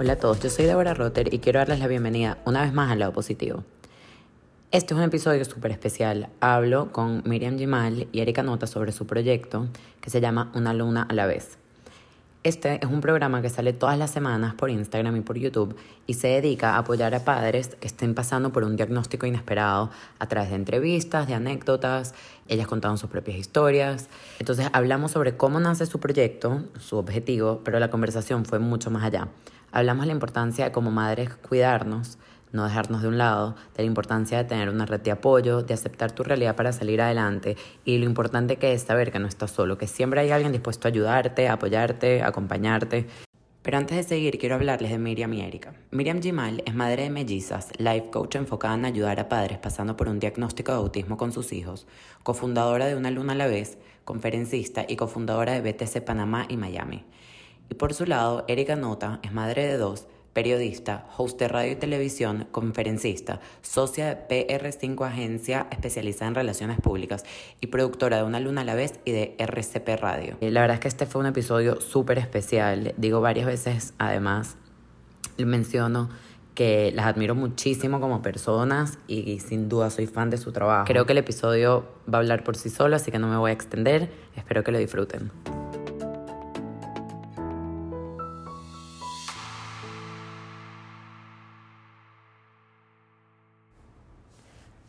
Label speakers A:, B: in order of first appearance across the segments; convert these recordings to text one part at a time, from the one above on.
A: Hola a todos, yo soy Deborah Rotter y quiero darles la bienvenida una vez más al lado positivo. Este es un episodio súper especial. Hablo con Miriam Gimal y Erika Nota sobre su proyecto que se llama Una luna a la vez. Este es un programa que sale todas las semanas por Instagram y por YouTube y se dedica a apoyar a padres que estén pasando por un diagnóstico inesperado a través de entrevistas, de anécdotas, ellas contaron sus propias historias. Entonces hablamos sobre cómo nace su proyecto, su objetivo, pero la conversación fue mucho más allá. Hablamos de la importancia de como madres cuidarnos, no dejarnos de un lado, de la importancia de tener una red de apoyo, de aceptar tu realidad para salir adelante y lo importante que es saber que no estás solo, que siempre hay alguien dispuesto a ayudarte, a apoyarte, a acompañarte. Pero antes de seguir, quiero hablarles de Miriam y Erika. Miriam Gimal es madre de mellizas, life coach enfocada en ayudar a padres pasando por un diagnóstico de autismo con sus hijos, cofundadora de Una Luna a la Vez, conferencista y cofundadora de BTC Panamá y Miami. Y por su lado, Erika Nota es madre de dos, periodista, host de radio y televisión, conferencista, socia de PR5 Agencia especializada en relaciones públicas y productora de Una Luna a la Vez y de RCP Radio. La verdad es que este fue un episodio súper especial. Digo varias veces, además, menciono que las admiro muchísimo como personas y sin duda soy fan de su trabajo. Creo que el episodio va a hablar por sí solo, así que no me voy a extender. Espero que lo disfruten.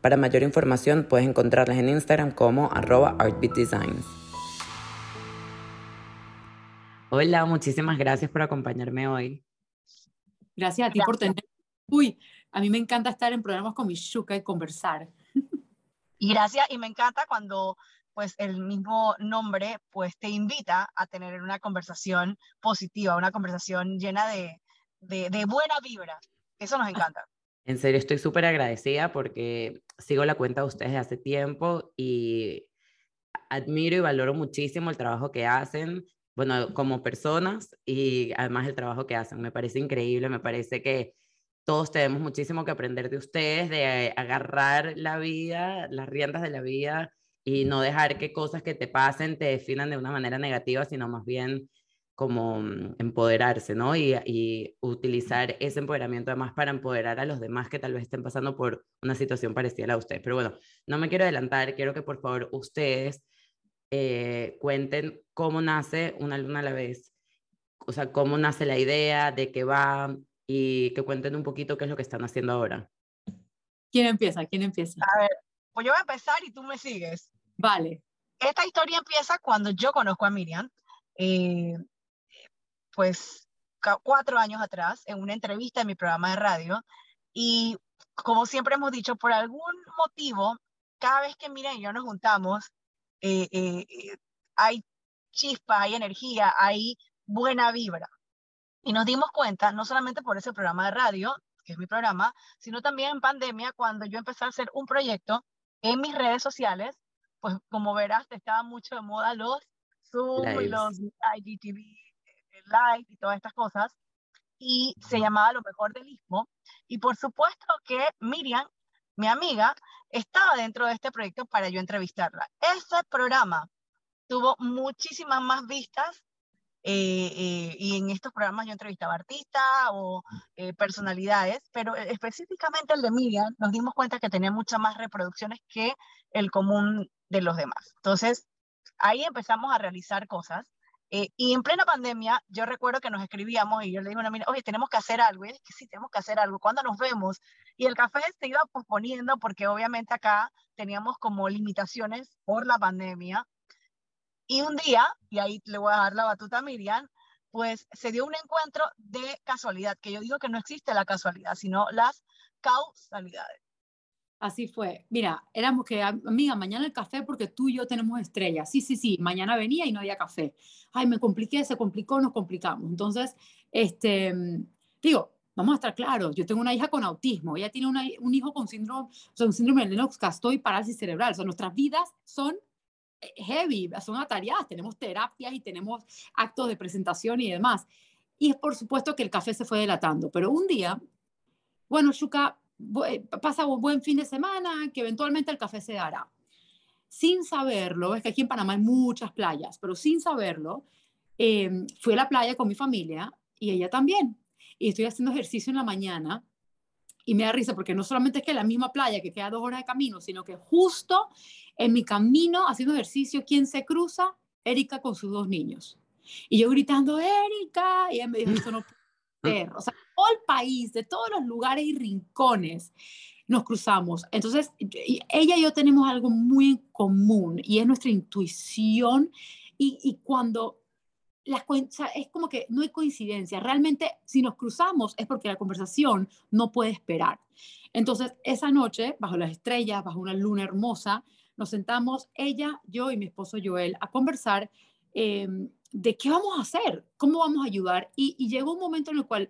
A: Para mayor información puedes encontrarlas en Instagram como arroba artbeatdesigns. Hola, muchísimas gracias por acompañarme hoy.
B: Gracias a ti por tener... Uy, a mí me encanta estar en programas con mi Shuka y conversar.
C: Y gracias, y me encanta cuando pues el mismo nombre pues te invita a tener una conversación positiva, una conversación llena de, de, de buena vibra. Eso nos encanta.
A: En serio, estoy súper agradecida porque sigo la cuenta de ustedes de hace tiempo y admiro y valoro muchísimo el trabajo que hacen, bueno, como personas y además el trabajo que hacen. Me parece increíble, me parece que todos tenemos muchísimo que aprender de ustedes, de agarrar la vida, las riendas de la vida y no dejar que cosas que te pasen te definan de una manera negativa, sino más bien como mm, empoderarse, ¿no? Y, utilizar ese empoderamiento además para empoderar a los demás que tal vez estén pasando por una situación parecida a la de ustedes. Pero bueno, no me quiero adelantar, quiero que por favor ustedes eh, cuenten cómo nace una luna a la vez, o sea, cómo nace la idea, de qué va y que cuenten un poquito qué es lo que están haciendo ahora.
B: ¿Quién empieza? ¿Quién empieza?
C: A ver, pues yo voy a empezar y tú me sigues.
B: Vale.
C: Esta historia empieza cuando yo conozco a Miriam. Eh, pues cuatro años atrás en una entrevista en mi programa de radio y como siempre hemos dicho, por algún motivo, cada vez que Miriam y yo nos juntamos, eh, eh, eh, hay chispa, hay energía, hay buena vibra. Y nos dimos cuenta, no solamente por ese programa de radio, que es mi programa, sino también en pandemia, cuando yo empecé a hacer un proyecto en mis redes sociales, pues como verás, estaba mucho de moda los Zoom los IGTV live y todas estas cosas, y se llamaba Lo mejor del Istmo. Y por supuesto que Miriam, mi amiga, estaba dentro de este proyecto para yo entrevistarla. Ese programa tuvo muchísimas más vistas eh, eh, y en estos programas yo entrevistaba artistas o eh, personalidades, pero específicamente el de Miriam nos dimos cuenta que tenía muchas más reproducciones que el común de los demás. Entonces, ahí empezamos a realizar cosas eh, y en plena pandemia, yo recuerdo que nos escribíamos y yo le dije a una amiga, oye, tenemos que hacer algo. Y es que sí, tenemos que hacer algo. ¿Cuándo nos vemos? Y el café se iba posponiendo porque obviamente acá teníamos como limitaciones por la pandemia. Y un día, y ahí le voy a dar la batuta a Miriam, pues se dio un encuentro de casualidad, que yo digo que no existe la casualidad, sino las causalidades.
B: Así fue. Mira, éramos que, amiga, mañana el café porque tú y yo tenemos estrellas. Sí, sí, sí. Mañana venía y no había café. Ay, me compliqué, se complicó, nos complicamos. Entonces, este, digo, vamos a estar claros, yo tengo una hija con autismo, ella tiene un hijo con síndrome, o sea, un síndrome de Lennox-Gastaut y parálisis cerebral, o sea, nuestras vidas son eh, heavy, son atareadas, tenemos terapias y tenemos actos de presentación y demás. Y es por supuesto que el café se fue delatando, pero un día, bueno, Shuka, pasa un buen fin de semana, que eventualmente el café se dará. Sin saberlo, es que aquí en Panamá hay muchas playas, pero sin saberlo, eh, fui a la playa con mi familia y ella también. Y estoy haciendo ejercicio en la mañana y me da risa porque no solamente es que la misma playa que queda dos horas de camino, sino que justo en mi camino haciendo ejercicio, ¿quién se cruza? Erika con sus dos niños. Y yo gritando, Erika, y ella me dijo, eso no puede ser. O sea, todo el país, de todos los lugares y rincones, nos cruzamos. Entonces, ella y yo tenemos algo muy en común y es nuestra intuición. Y, y cuando las es como que no hay coincidencia. Realmente, si nos cruzamos es porque la conversación no puede esperar. Entonces, esa noche, bajo las estrellas, bajo una luna hermosa, nos sentamos ella, yo y mi esposo Joel a conversar em, de qué vamos a hacer, cómo vamos a ayudar. Y, y, llegó un momento en el cual,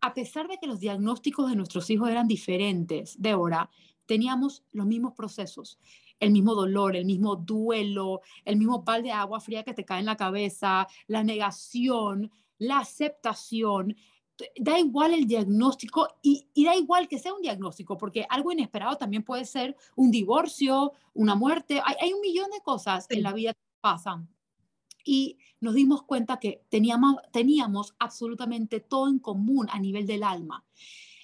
B: a pesar de que los diagnósticos de nuestros hijos eran diferentes, Débora, teníamos los mismos procesos el mismo dolor, el mismo duelo, el mismo pal de agua fría que te cae en la cabeza, la negación, la aceptación. Da igual el diagnóstico y, da igual que sea un diagnóstico, porque algo inesperado también puede ser un divorcio, una muerte. Hay, un millón de cosas en la vida que pasan. Y nos dimos cuenta que teníamos, teníamos absolutamente todo en común a nivel del alma.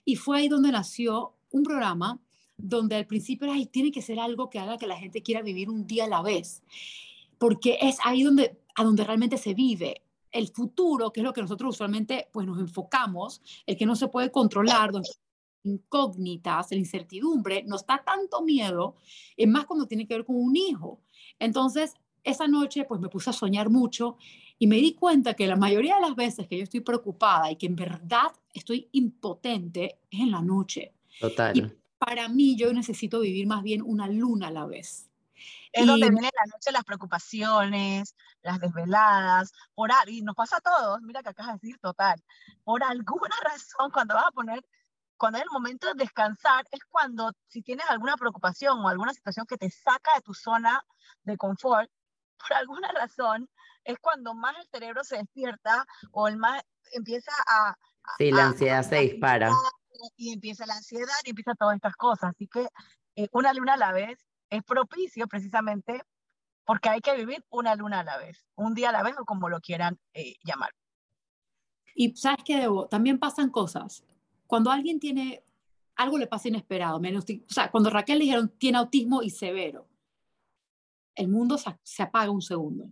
B: Y fue ahí donde nació un programa donde al principio era, tiene que ser algo que haga que la gente quiera vivir un día a la vez, porque es ahí donde, a donde realmente se vive. El futuro, que es lo que nosotros usualmente pues, nos enfocamos, el que no se puede controlar, donde incógnitas, la incertidumbre, nos da tanto miedo, es más cuando tiene que ver con un hijo. Entonces, esa noche pues me puse a soñar mucho y me di cuenta que la mayoría de las veces que yo estoy preocupada y que en verdad estoy impotente es en la noche.
A: Total
B: para mí yo necesito vivir más bien una luna a la vez.
C: Es donde vienen la noche las preocupaciones, las desveladas, por, y nos pasa a todos, mira que acabas de decir total, por alguna razón cuando vas a poner, cuando es el momento de descansar, es cuando si tienes alguna preocupación o alguna situación que te saca de tu zona de confort, por alguna razón, es cuando más el cerebro se despierta o el más empieza a...
A: Sí, la ansiedad se dispara
C: y empieza la ansiedad y empieza todas estas cosas. Así que eh, una luna a la vez es propicio precisamente porque hay que vivir una luna a la vez, un día a la vez o como lo quieran eh, llamar.
B: Y sabes qué, Debo, también pasan cosas. Cuando alguien tiene, algo le pasa inesperado, menos, o sea, cuando Raquel le dijeron tiene autismo y severo, el mundo se, se apaga un segundo.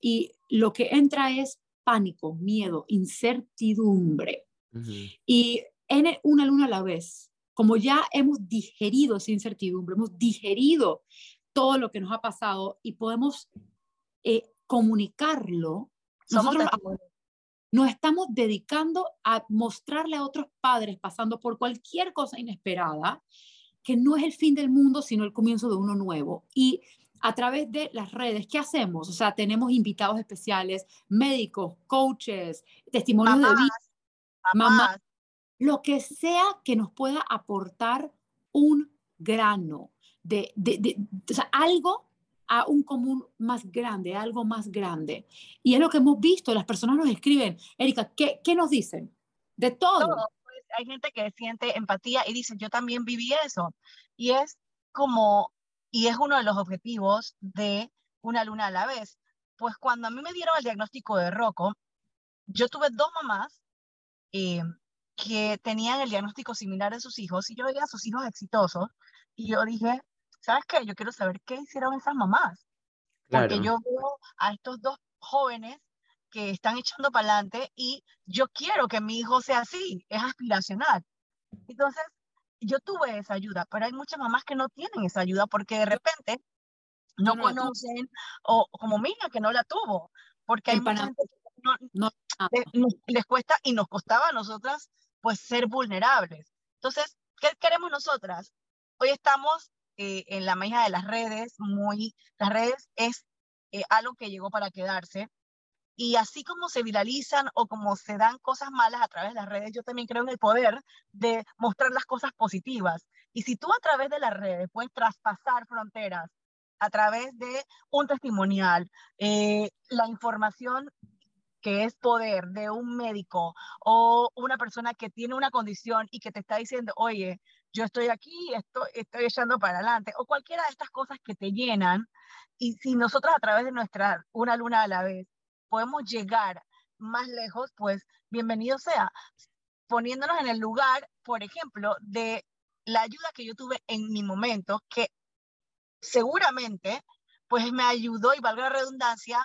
B: Y lo que entra es pánico, miedo, incertidumbre. Y en una luna a la vez. Como ya hemos digerido esa incertidumbre, hemos digerido todo lo que nos ha pasado y podemos eh, comunicarlo, nosotros nos estamos dedicando a mostrarle a otros padres pasando por cualquier cosa inesperada que no es el fin del mundo, sino el comienzo de uno nuevo. Y a través de las redes, ¿qué hacemos? O sea, tenemos invitados especiales, médicos, coaches, testimonios de vida, mamás, lo que sea que nos pueda aportar un grano de, algo a un común más grande, algo más grande. Y es lo que hemos visto, las personas nos escriben, Erika, ¿qué, qué nos dicen? De todo.
C: Pues, hay gente que siente empatía y dice, yo también viví eso. Y es como, y es uno de los objetivos de una luna a la vez. Pues cuando a mí me dieron el diagnóstico de Rocco, yo tuve dos mamás eh, que tenían el diagnóstico similar a sus hijos y yo veía a sus hijos exitosos y yo dije, ¿sabes qué? Yo quiero saber qué hicieron esas mamás. Porque yo veo a estos dos jóvenes que están echando para adelante y yo quiero que mi hijo sea así, es aspiracional. Entonces, yo tuve esa ayuda, pero hay muchas mamás que no tienen esa ayuda porque de repente no, conocen, o como Mía, que no la tuvo, porque hay mucha gente que no, les, cuesta y nos costaba a nosotras pues ser vulnerables. Entonces, ¿qué queremos nosotras? Hoy estamos eh, en la magia de las redes, muy, las redes es eh, algo que llegó para quedarse Y así como se viralizan o como se dan cosas malas a través de las redes, yo también creo en el poder de mostrar las cosas positivas. Y si tú a través de las redes puedes traspasar fronteras, a través de un testimonial, eh, la información que es poder de un médico o una persona que tiene una condición y que te está diciendo, oye, yo estoy aquí, estoy, estoy echando para adelante, o cualquiera de estas cosas que te llenan, y si nosotros a través de nuestra una luna a la vez podemos llegar más lejos, pues bienvenido sea, poniéndonos en el lugar, por ejemplo, de la ayuda que yo tuve en mi momento, que seguramente pues me ayudó, y valga la redundancia,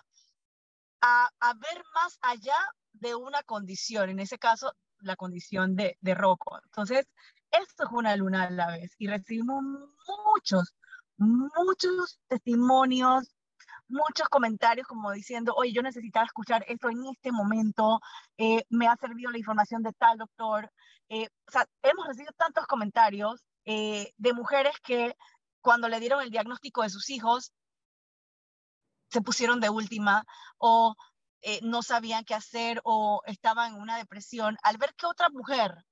C: a, a, ver más allá de una condición, en ese caso, la condición de, de Rocco. Entonces, esto es una luna a la vez y recibimos muchos, muchos testimonios, muchos comentarios como diciendo, oye, yo necesitaba escuchar esto en este momento, eh, me ha servido la información de tal doctor. Eh, o sea, hemos recibido tantos comentarios eh, de mujeres que cuando le dieron el diagnóstico de sus hijos, se pusieron de última o no sabían qué hacer o estaban en una depresión, al ver que otra mujer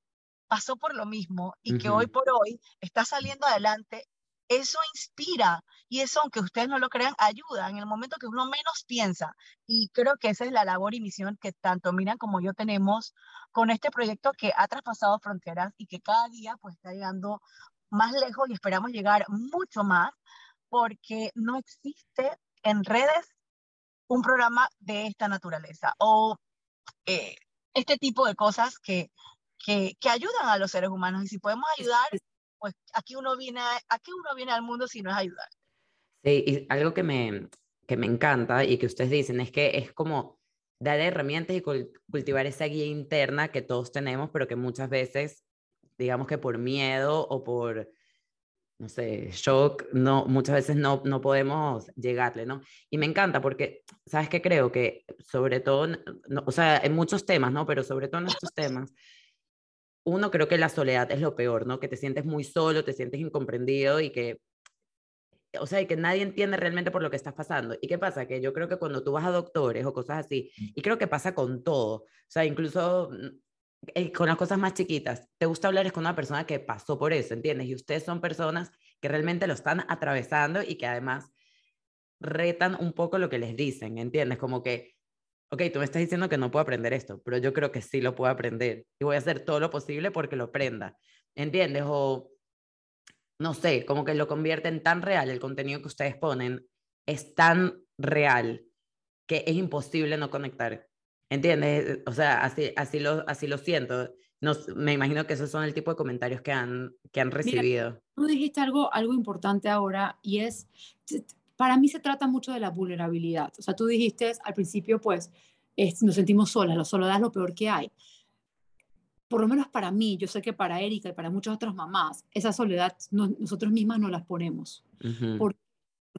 C: pasó por lo mismo y que hoy por hoy está saliendo adelante, eso inspira y eso, aunque ustedes no lo crean, ayuda en el momento que uno menos piensa. Y creo que esa es la labor y misión que tanto Miran como yo tenemos con este proyecto que ha traspasado fronteras y que cada día pues está llegando más lejos y esperamos llegar mucho más porque no existe en redes un programa de esta naturaleza o eh, este tipo de cosas que, que, que, ayudan a los seres humanos. Y si podemos ayudar, pues aquí uno viene, aquí uno viene al mundo si no es ayudar.
A: Sí, y algo que me, que me encanta y que ustedes dicen es que es como dar herramientas y cultivar esa guía interna que todos tenemos, pero que muchas veces, digamos que por miedo o por, no sé, shock, no, muchas veces no, no podemos llegarle, ¿no? Y me encanta porque, ¿sabes qué? Creo que sobre todo, no, o sea, en muchos temas, ¿no? Pero sobre todo en estos temas, uno, creo que la soledad es lo peor, ¿no? Que te sientes muy solo, te sientes incomprendido y que, o sea, y que nadie entiende realmente por lo que estás pasando. ¿Y qué pasa? Que yo creo que cuando tú vas a doctores o cosas así, y creo que pasa con todo, o sea, incluso mm, eh, con las cosas más chiquitas, te gusta hablar es con una persona que pasó por eso, ¿entiendes? Y ustedes son personas que realmente lo están atravesando y que además retan un poco lo que les dicen, ¿entiendes? Como que ok, tú me estás diciendo que no puedo aprender esto, pero yo creo que sí lo puedo aprender y voy a hacer todo lo posible porque lo aprenda, ¿entiendes? O, no sé, como que lo convierten tan real, el contenido que ustedes ponen es tan real que es imposible no conectar, ¿entiendes? O sea, así, así, lo, así lo siento. No, me imagino que esos son el tipo de comentarios que han, que han recibido.
B: tú dijiste algo, algo importante ahora y es, para mí se trata mucho de la vulnerabilidad. O sea, tú dijiste al principio, pues, nos sentimos solas, la soledad es lo peor que hay. Por lo menos para mí, yo sé que para Erika y para muchas otras mamás, esa soledad nosotros mismas no las ponemos. porque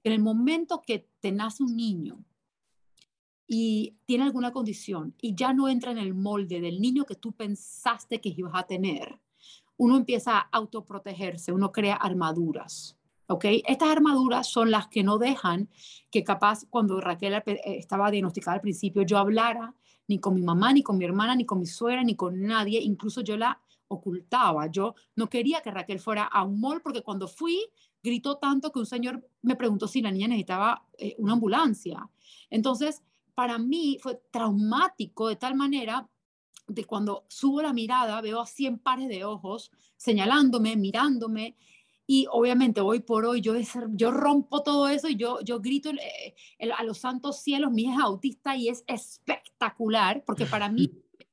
B: en el momento que te nace un niño y tiene alguna condición y ya no entra en el molde del niño que tú pensaste que ibas a tener, uno empieza a autoprotegerse, uno crea armaduras. ¿Ok? Estas armaduras son las que no dejan que capaz cuando Raquel eh, estaba diagnosticada al principio yo hablara ni con mi mamá, ni con mi hermana, ni con mi suegra, ni con nadie, incluso yo la ocultaba. Yo no quería que Raquel fuera a un mall porque cuando fui gritó tanto que un señor me preguntó si la niña necesitaba eh, una ambulancia. Entonces, para mí fue traumático de tal manera de cuando subo la mirada veo a 100 pares de ojos señalándome, mirándome y obviamente hoy por hoy yo, yo rompo todo eso y yo, yo grito eh, a los santos cielos, mi hija es autista y es espectacular, porque para mí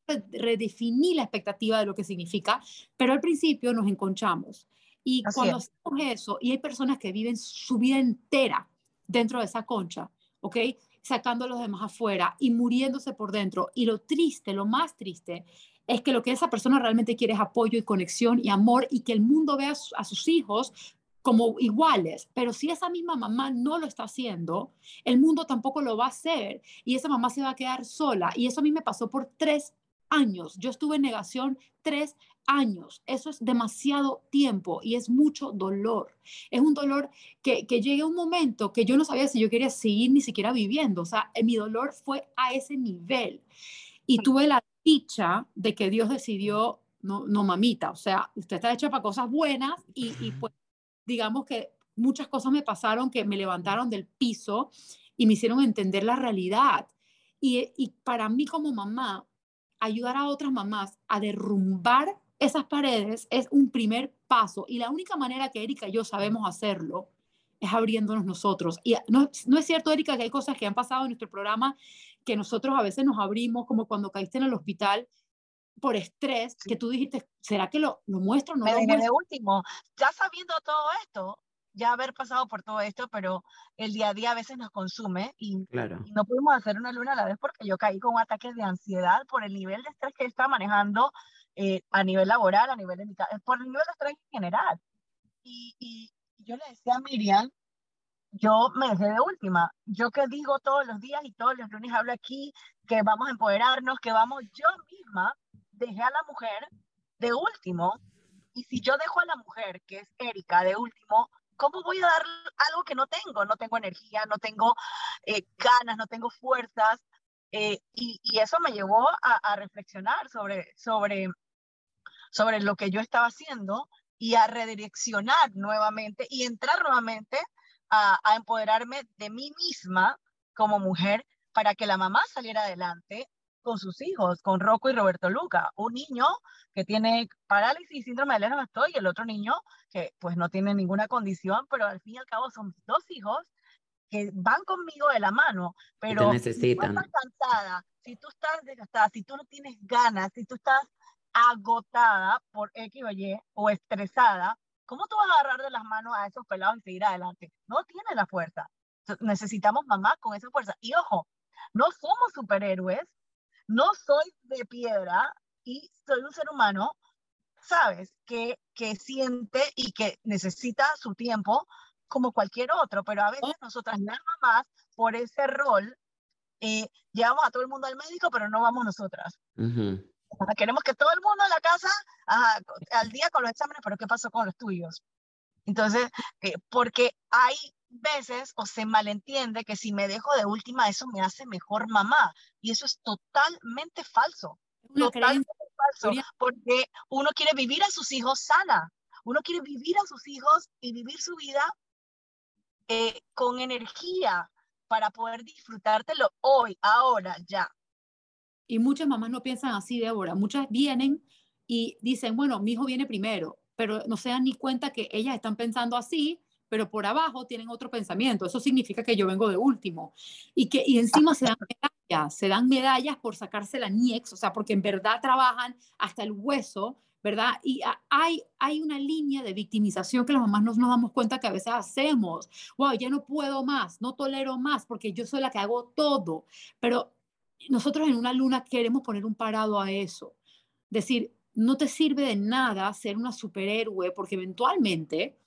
B: redefiní la expectativa de lo que significa, pero al principio nos encontramos. Y cuando hacemos eso, y hay personas que viven su vida entera dentro de esa concha, ¿ok? Sacando a los demás afuera y muriéndose por dentro. Y lo triste, lo más triste, es que lo que esa persona realmente quiere es apoyo y conexión y amor y que el mundo vea a sus hijos como iguales, pero si esa misma mamá no lo está haciendo, el mundo tampoco lo va a hacer y esa mamá se va a quedar sola. Y eso a mí me pasó por tres años. Yo estuve en negación tres años. Eso es demasiado tiempo y es mucho dolor. Es un dolor que, que llegue un momento que yo no sabía si yo quería seguir ni siquiera viviendo. O sea, mi dolor fue a ese nivel. Y tuve la dicha de que Dios decidió, no, no mamita, o sea, usted está hecha para cosas buenas y, y pues digamos que muchas cosas me pasaron que me levantaron del piso y me hicieron entender la realidad. Y, y para mí como mamá, ayudar a otras mamás a derrumbar esas paredes es un primer paso y la única manera que Erika y yo sabemos hacerlo es abriéndonos nosotros. Y no, no es cierto, Erika, que hay cosas que han pasado en nuestro programa que nosotros a veces nos abrimos, como cuando caíste en el hospital por estrés, que tú dijiste, ¿será que lo, lo muestro? No
C: Me
B: lo
C: dejé
B: muestro?
C: de último, ya sabiendo todo esto, ya haber pasado por todo esto, pero el día a día a veces nos consume y,
A: Claro.
C: y no pudimos hacer una luna a la vez porque yo caí con ataques de ansiedad por el nivel de estrés que estaba manejando eh, a nivel laboral, a nivel de mi por el nivel de estrés en general. Y, y yo le decía a Miriam, yo me dejé de última. Yo que digo todos los días y todos los lunes hablo aquí que vamos a empoderarnos, que vamos, yo misma dejé a la mujer de último. Y si yo dejo a la mujer, que es Erika, de último, ¿cómo voy a dar algo que no tengo? No tengo energía, no tengo eh, ganas, no tengo fuerzas. eh, y, eso me llevó a, a reflexionar sobre, sobre, sobre lo que yo estaba haciendo y a redireccionar nuevamente y entrar nuevamente a, a empoderarme de mí misma como mujer para que la mamá saliera adelante con sus hijos, con Rocco y Roberto Luca, un niño que tiene parálisis y síndrome de Lennox-Gastaut y el otro niño que pues no tiene ninguna condición, pero al fin y al cabo son dos hijos que van conmigo de la mano, pero si tú
A: necesitan.
C: estás cansada, si tú estás desgastada, si tú no tienes ganas, si tú estás agotada por X o Y o estresada, ¿cómo tú vas a agarrar de las manos a esos pelados y seguir adelante? No tienes la fuerza. Necesitamos mamás con esa fuerza. Y ojo, no somos superhéroes, no soy de piedra y soy un ser humano, ¿sabes? Que, que siente y que necesita su tiempo como cualquier otro, pero a veces nosotras las mamás, por ese rol, eh, llevamos a todo el mundo al médico, pero no vamos nosotras.
A: Ujú.
C: Ajá, Queremos que todo el mundo en la casa ajá, al día con los exámenes, pero ¿qué pasó con los tuyos? Entonces, eh, porque hay veces o se malentiende que si me dejo de última, eso me hace mejor mamá. Y eso es totalmente falso.
B: Una
C: Totalmente
B: creencia.
C: falso. Porque uno quiere vivir a sus hijos sana. Uno quiere vivir a sus hijos y vivir su vida eh, con energía para poder disfrutártelo hoy, ahora, ya.
B: Y muchas mamás no piensan así, Débora. Muchas vienen y dicen, bueno, mi hijo viene primero, pero no se dan ni cuenta que ellas están pensando así, pero por abajo tienen otro pensamiento. Eso significa que yo vengo de último. Y que y encima se dan medallas, se dan medallas por sacarse la NIEX, o sea, porque en verdad trabajan hasta el hueso, ¿verdad? Y hay, hay una línea de victimización que las mamás no nos damos cuenta que a veces hacemos. Wow, ya no puedo más, no tolero más, porque yo soy la que hago todo. Pero nosotros en una luna queremos poner un parado a eso. Decir, no te sirve de nada ser una superhéroe porque eventualmente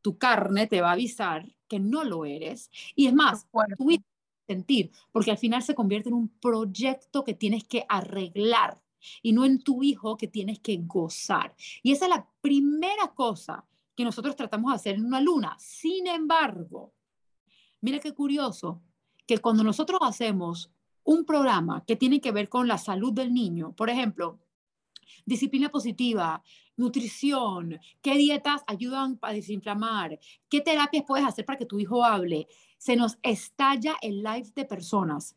B: tu carne te va a avisar que no lo eres. Y es más, tu hijo va a sentir, porque al final se convierte en un proyecto que tienes que arreglar y no en tu hijo que tienes que gozar. Y esa es la primera cosa que nosotros tratamos de hacer en una luna. Sin embargo, mira qué curioso, que cuando nosotros hacemos un programa que tiene que ver con la salud del niño, por ejemplo, disciplina positiva, nutrición, qué dietas ayudan para desinflamar, qué terapias puedes hacer para que tu hijo hable, se nos estalla el live de personas.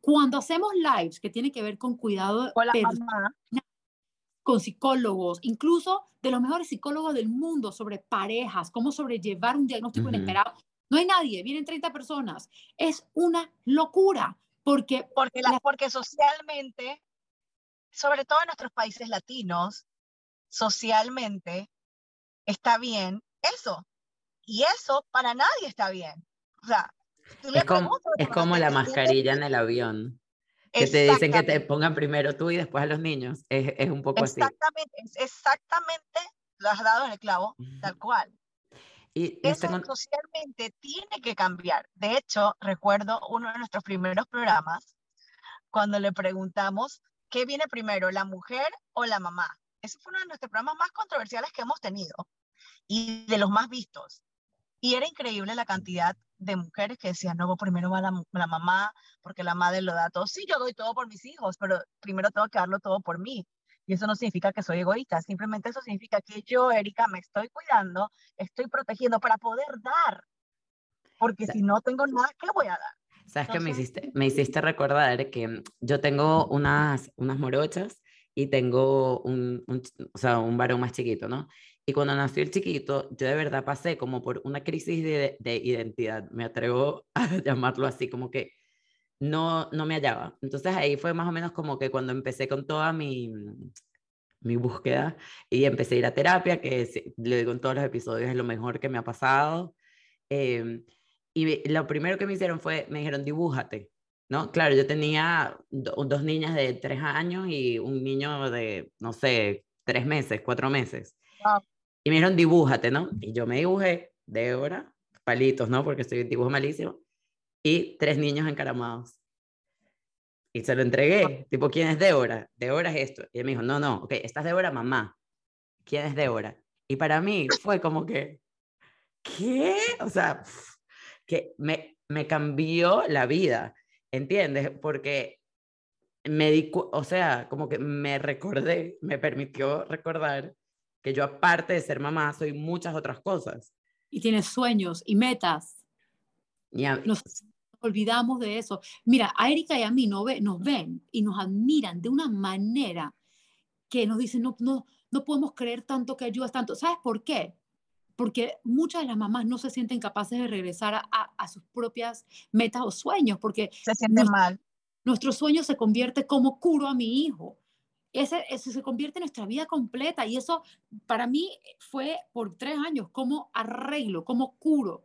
B: Cuando hacemos lives que tienen que ver con cuidado
C: con
B: personal, psicólogos, incluso de los mejores psicólogos del mundo sobre parejas, cómo sobrellevar un diagnóstico inesperado. No hay nadie, vienen 30 personas. Es una locura, porque
C: porque, la-
B: la-
C: porque socialmente, sobre todo en nuestros países latinos, socialmente está bien eso. Y eso para nadie está bien. O sea, tú le
A: Es como, es como la
C: ¿te sientes
A: mascarilla en el avión, que te dicen que te
C: Exactamente,
A: pongan primero tú y después a los niños. Es, es un poco así.
C: exactamente, es exactamente, lo has dado en el clavo, tal cual.
A: Y
C: Eso
A: tengo,
C: socialmente tiene que cambiar. De hecho, recuerdo uno de nuestros primeros programas cuando le preguntamos ¿qué viene primero, la mujer o la mamá? Ese fue uno de nuestros programas más controversiales que hemos tenido y de los más vistos. Y era increíble la cantidad de mujeres que decían, no, primero va la, la, mamá, porque la madre lo da todo. Sí, yo doy todo por mis hijos, pero primero tengo que darlo todo por mí. Y eso no significa que soy egoísta, simplemente eso significa que yo, Erika, me estoy cuidando, estoy protegiendo para poder dar. Porque si no tengo nada, ¿qué voy a dar?
A: ¿Sabes qué me hiciste? Me hiciste recordar que yo tengo unas, unas morochas y tengo un, un, o sea, un varón más chiquito, ¿no? Y cuando nació el chiquito, yo de verdad pasé como por una crisis de, de identidad, me atrevo a llamarlo así, como que no, no me hallaba. Entonces ahí fue más o menos como que cuando empecé con toda mi, mi búsqueda y empecé a ir a terapia, que le digo en todos los episodios es lo mejor que me ha pasado. Eh, y lo primero que me hicieron fue, me dijeron, dibújate, ¿no? Claro, yo tenía dos niñas de tres años y un niño de, no sé, tres meses, cuatro meses. Y me dijeron, dibújate, ¿no? Y yo me dibujé, Débora, palitos, ¿no? Porque estoy dibujo malísimo, y tres niños encaramados. Y se lo entregué, tipo, ¿quién es Débora? Débora es esto. Y él me dijo, no, no, ok, estás Débora, mamá. ¿Quién es Débora? Y para mí fue como que, ¿qué? O sea, que me, me cambió la vida, ¿entiendes? Porque me di, o sea, como que me recordé, me permitió recordar que yo aparte de ser mamá soy muchas otras cosas.
B: Y tienes sueños y metas.
A: Ya.
B: Nos olvidamos de eso. Mira, a Erika y a mí nos, ve, nos ven y nos admiran de una manera que nos dicen, no, no, no podemos creer tanto que ayudas tanto. ¿Sabes por qué? Porque muchas de las mamás no se sienten capaces de regresar a, a, a sus propias metas o sueños, porque
C: se sienten mal.
B: Nuestro sueño se convierte como curo a mi hijo ese, ese, se convierte en nuestra vida completa y eso para mí fue por tres años como arreglo, como curo.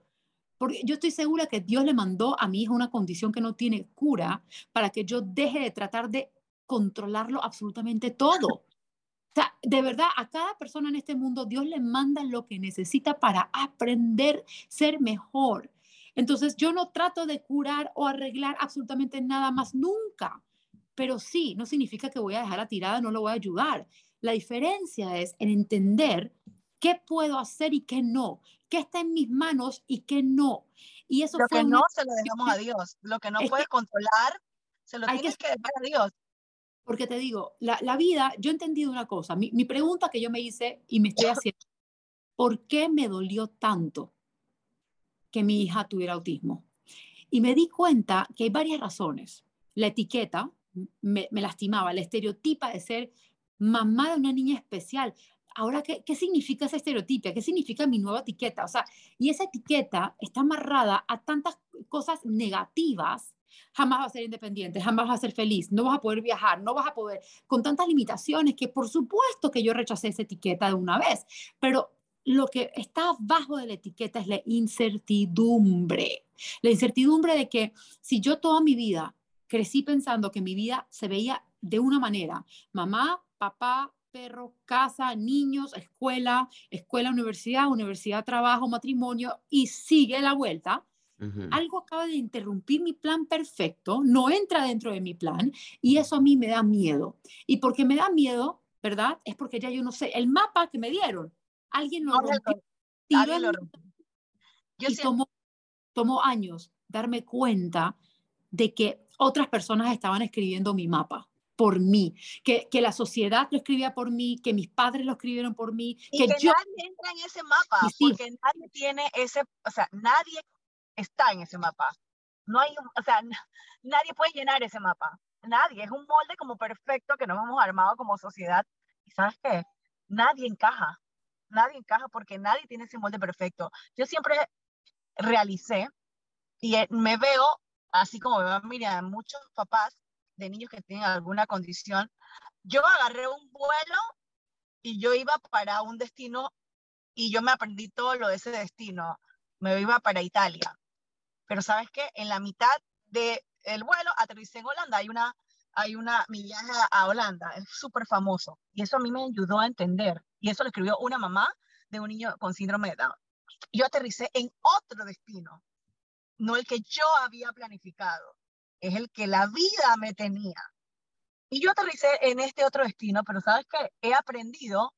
B: Porque yo estoy segura que Dios le mandó a mi hijo una condición que no tiene cura para que yo deje de tratar de controlarlo absolutamente todo. O sea, de verdad, a cada persona en este mundo Dios le manda lo que necesita para aprender, ser mejor. Entonces, yo no trato de curar o arreglar absolutamente nada más nunca pero sí, no significa que voy a dejar la tirada, no lo voy a ayudar. La diferencia es en entender qué puedo hacer y qué no, qué está en mis manos y qué no. Y eso
C: lo
B: fue
C: que no se lo dejamos a Dios, lo que no
B: Es
C: puedes
B: que-
C: controlar, se lo tienes
B: que-
C: que dejar a Dios.
B: Porque te digo, la, la vida, yo he entendido una cosa, mi, mi pregunta que yo me hice y me estoy haciendo, ¿por qué me dolió tanto que mi hija tuviera autismo? Y me di cuenta que hay varias razones. La etiqueta me, me lastimaba, la estereotipa de ser mamá de una niña especial. Ahora, ¿qué, ¿qué significa esa estereotipa? ¿Qué significa mi nueva etiqueta? O sea, y esa etiqueta está amarrada a tantas cosas negativas jamás vas a ser independiente, jamás vas a ser feliz, no vas a poder viajar, no vas a poder, con tantas limitaciones que por supuesto que yo rechacé esa etiqueta de una vez, pero lo que está abajo de la etiqueta es la incertidumbre, la incertidumbre de que si yo toda mi vida crecí pensando que mi vida se veía de una manera, mamá, papá, perro, casa, niños, escuela, escuela, universidad, universidad, trabajo, matrimonio, y sigue la vuelta, algo acaba de interrumpir mi plan perfecto, no entra dentro de mi plan y eso a mí me da miedo. Y porque me da miedo, ¿verdad? Es porque ya yo no sé, el mapa que me dieron, alguien lo rompió, tiró
C: lo rompió. Yo
B: y tomó años darme cuenta de que otras personas estaban escribiendo mi mapa por mí, que, que la sociedad lo escribía por mí, que mis padres lo escribieron por mí,
C: y
B: que
C: que
B: yo...
C: nadie entra en ese mapa, porque nadie tiene ese, o sea, nadie está en ese mapa. No hay, o sea, nadie puede llenar ese mapa. Nadie, es un molde como perfecto que nos hemos armado como sociedad. ¿Y sabes qué? Nadie encaja. Nadie encaja porque nadie tiene ese molde perfecto. Yo siempre realicé y eh, me veo, así como me va Miriam, muchos papás de niños que tienen alguna condición. Yo agarré un vuelo y yo iba para un destino y yo me aprendí todo lo de ese destino. Me iba para Italia. Pero sabes qué? En la mitad del vuelo aterricé en Holanda. Hay una, hay una, mi viaje a, a Holanda es súper famoso. Y eso a mí me ayudó a entender. Y eso lo escribió una mamá de un niño con síndrome de Down. Yo aterricé en otro destino, no el que yo había planificado, es el que la vida me tenía. Y yo aterricé en este otro destino, pero sabes que he aprendido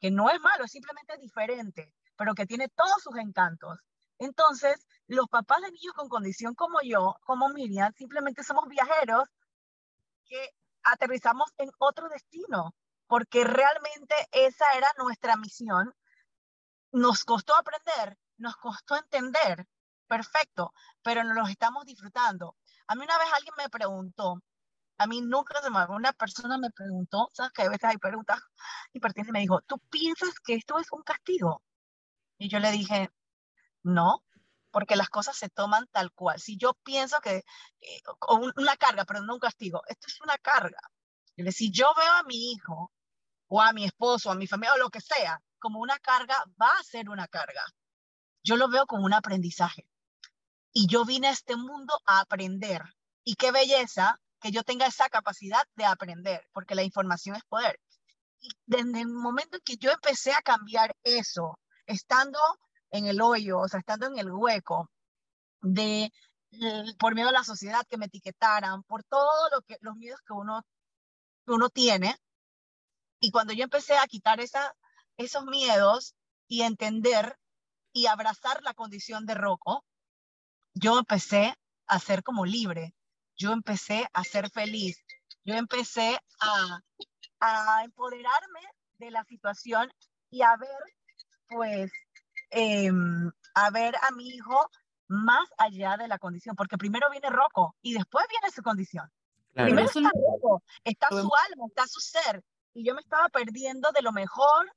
C: que no es malo, es simplemente diferente, pero que tiene todos sus encantos. Entonces, los papás de niños con condición como yo, como Miriam, simplemente somos viajeros que aterrizamos en otro destino, porque realmente esa era nuestra misión. Nos costó aprender, nos costó entender, perfecto, pero nos lo estamos disfrutando. A mí una vez alguien me preguntó, a mí nunca se me una persona me preguntó, sabes que a veces hay preguntas y me dijo, ¿tú piensas que esto es un castigo? Y yo le dije, no, porque las cosas se toman tal cual. Si yo pienso que, eh, una carga, pero no un castigo, esto es una carga. Si yo veo a mi hijo o a mi esposo, a mi familia o lo que sea, como una carga, va a ser una carga. Yo lo veo como un aprendizaje. Y yo vine a este mundo a aprender. Y qué belleza que yo tenga esa capacidad de aprender, porque la información es poder. Y desde el momento en que yo empecé a cambiar eso, estando en el hoyo, o sea, estando en el hueco de por miedo a la sociedad que me etiquetaran, por todo lo que los miedos que uno uno tiene. Y cuando yo empecé a quitar esa, esos miedos y entender y abrazar la condición de roco, yo empecé a ser como libre, yo empecé a ser feliz, yo empecé a, a empoderarme de la situación y a ver, pues, em, a ver a mi hijo más allá de la condición, porque primero viene Rocco y después viene su condición. Primero está Rocco, está su alma, está su ser, y yo me estaba perdiendo de lo mejor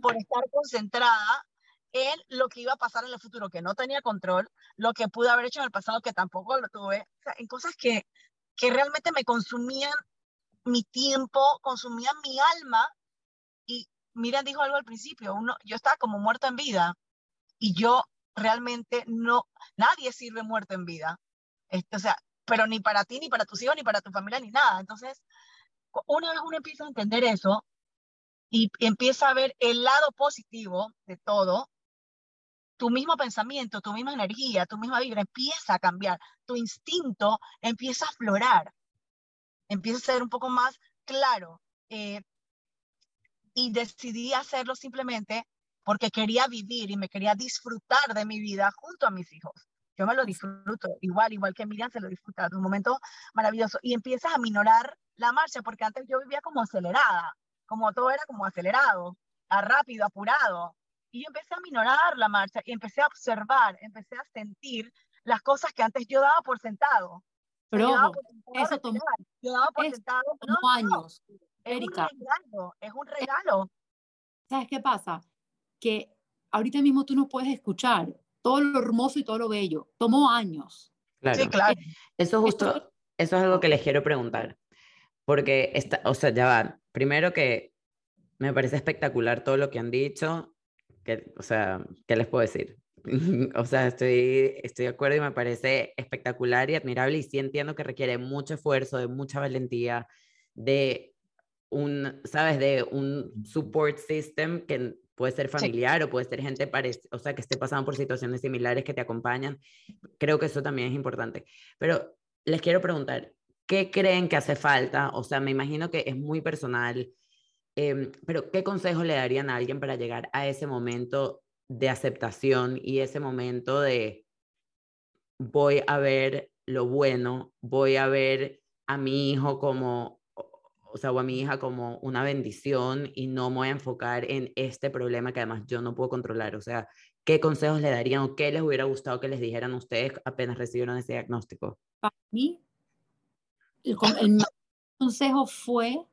C: por estar concentrada en lo que iba a pasar en el futuro, que no tenía control, lo que pude haber hecho en el pasado, que tampoco lo tuve, en cosas que, que realmente me consumían mi tiempo, consumían mi alma. Y Miriam dijo algo al principio, uno, yo estaba como muerto en vida y yo realmente no, nadie sirve muerto en vida. Este, o sea, pero ni para ti, ni para tus hijos, ni para tu familia, ni nada. Entonces, una vez uno empieza a entender eso y empieza a ver el lado positivo de todo, tu mismo pensamiento, tu misma energía, tu misma vibra empieza a cambiar, tu instinto empieza a aflorar, empieza a ser un poco más claro. Eh, y decidí hacerlo simplemente porque quería vivir y me quería disfrutar de mi vida junto a mis hijos. Yo me lo disfruto, igual, igual que Miriam se lo disfruta, es un momento maravilloso. Y empiezas a minorar la marcha, porque antes yo vivía como acelerada, como todo era como acelerado, a rápido, apurado. Y yo empecé a minorar la marcha y empecé a observar, empecé a sentir las cosas que antes yo daba por sentado.
B: Pero eso tomó,
C: yo daba por sentado
B: no, años. Erika.
C: Es un regalo, es un regalo.
B: ¿Sabes qué pasa? Que ahorita mismo tú no puedes escuchar todo lo hermoso y todo lo bello. Tomó años.
A: Claro.
C: Sí, claro.
A: Eso justo, eso es algo que les quiero preguntar. Porque, está, o sea, ya va. Primero que me parece espectacular todo lo que han dicho. Que, o sea, ¿qué les puedo decir? o sea, estoy, estoy de acuerdo y me parece espectacular y admirable y sí entiendo que requiere mucho esfuerzo, de mucha valentía, de un, ¿sabes? De un support system que puede ser familiar o puede ser gente o sea, que esté pasando por situaciones similares que te acompañan. Creo que eso también es importante. Pero les quiero preguntar, ¿qué creen que hace falta? O sea, me imagino que es muy personal, em, pero ¿qué consejo le darían a alguien para llegar a ese momento de aceptación y ese momento de voy a ver lo bueno, voy a ver a mi hijo como o sea, o a mi hija como una bendición y no me voy a enfocar en este problema que además yo no puedo controlar. O sea, ¿qué consejos le darían o qué les hubiera gustado que les dijeran ustedes apenas recibieron ese diagnóstico?
B: Para mí, el, consejo fue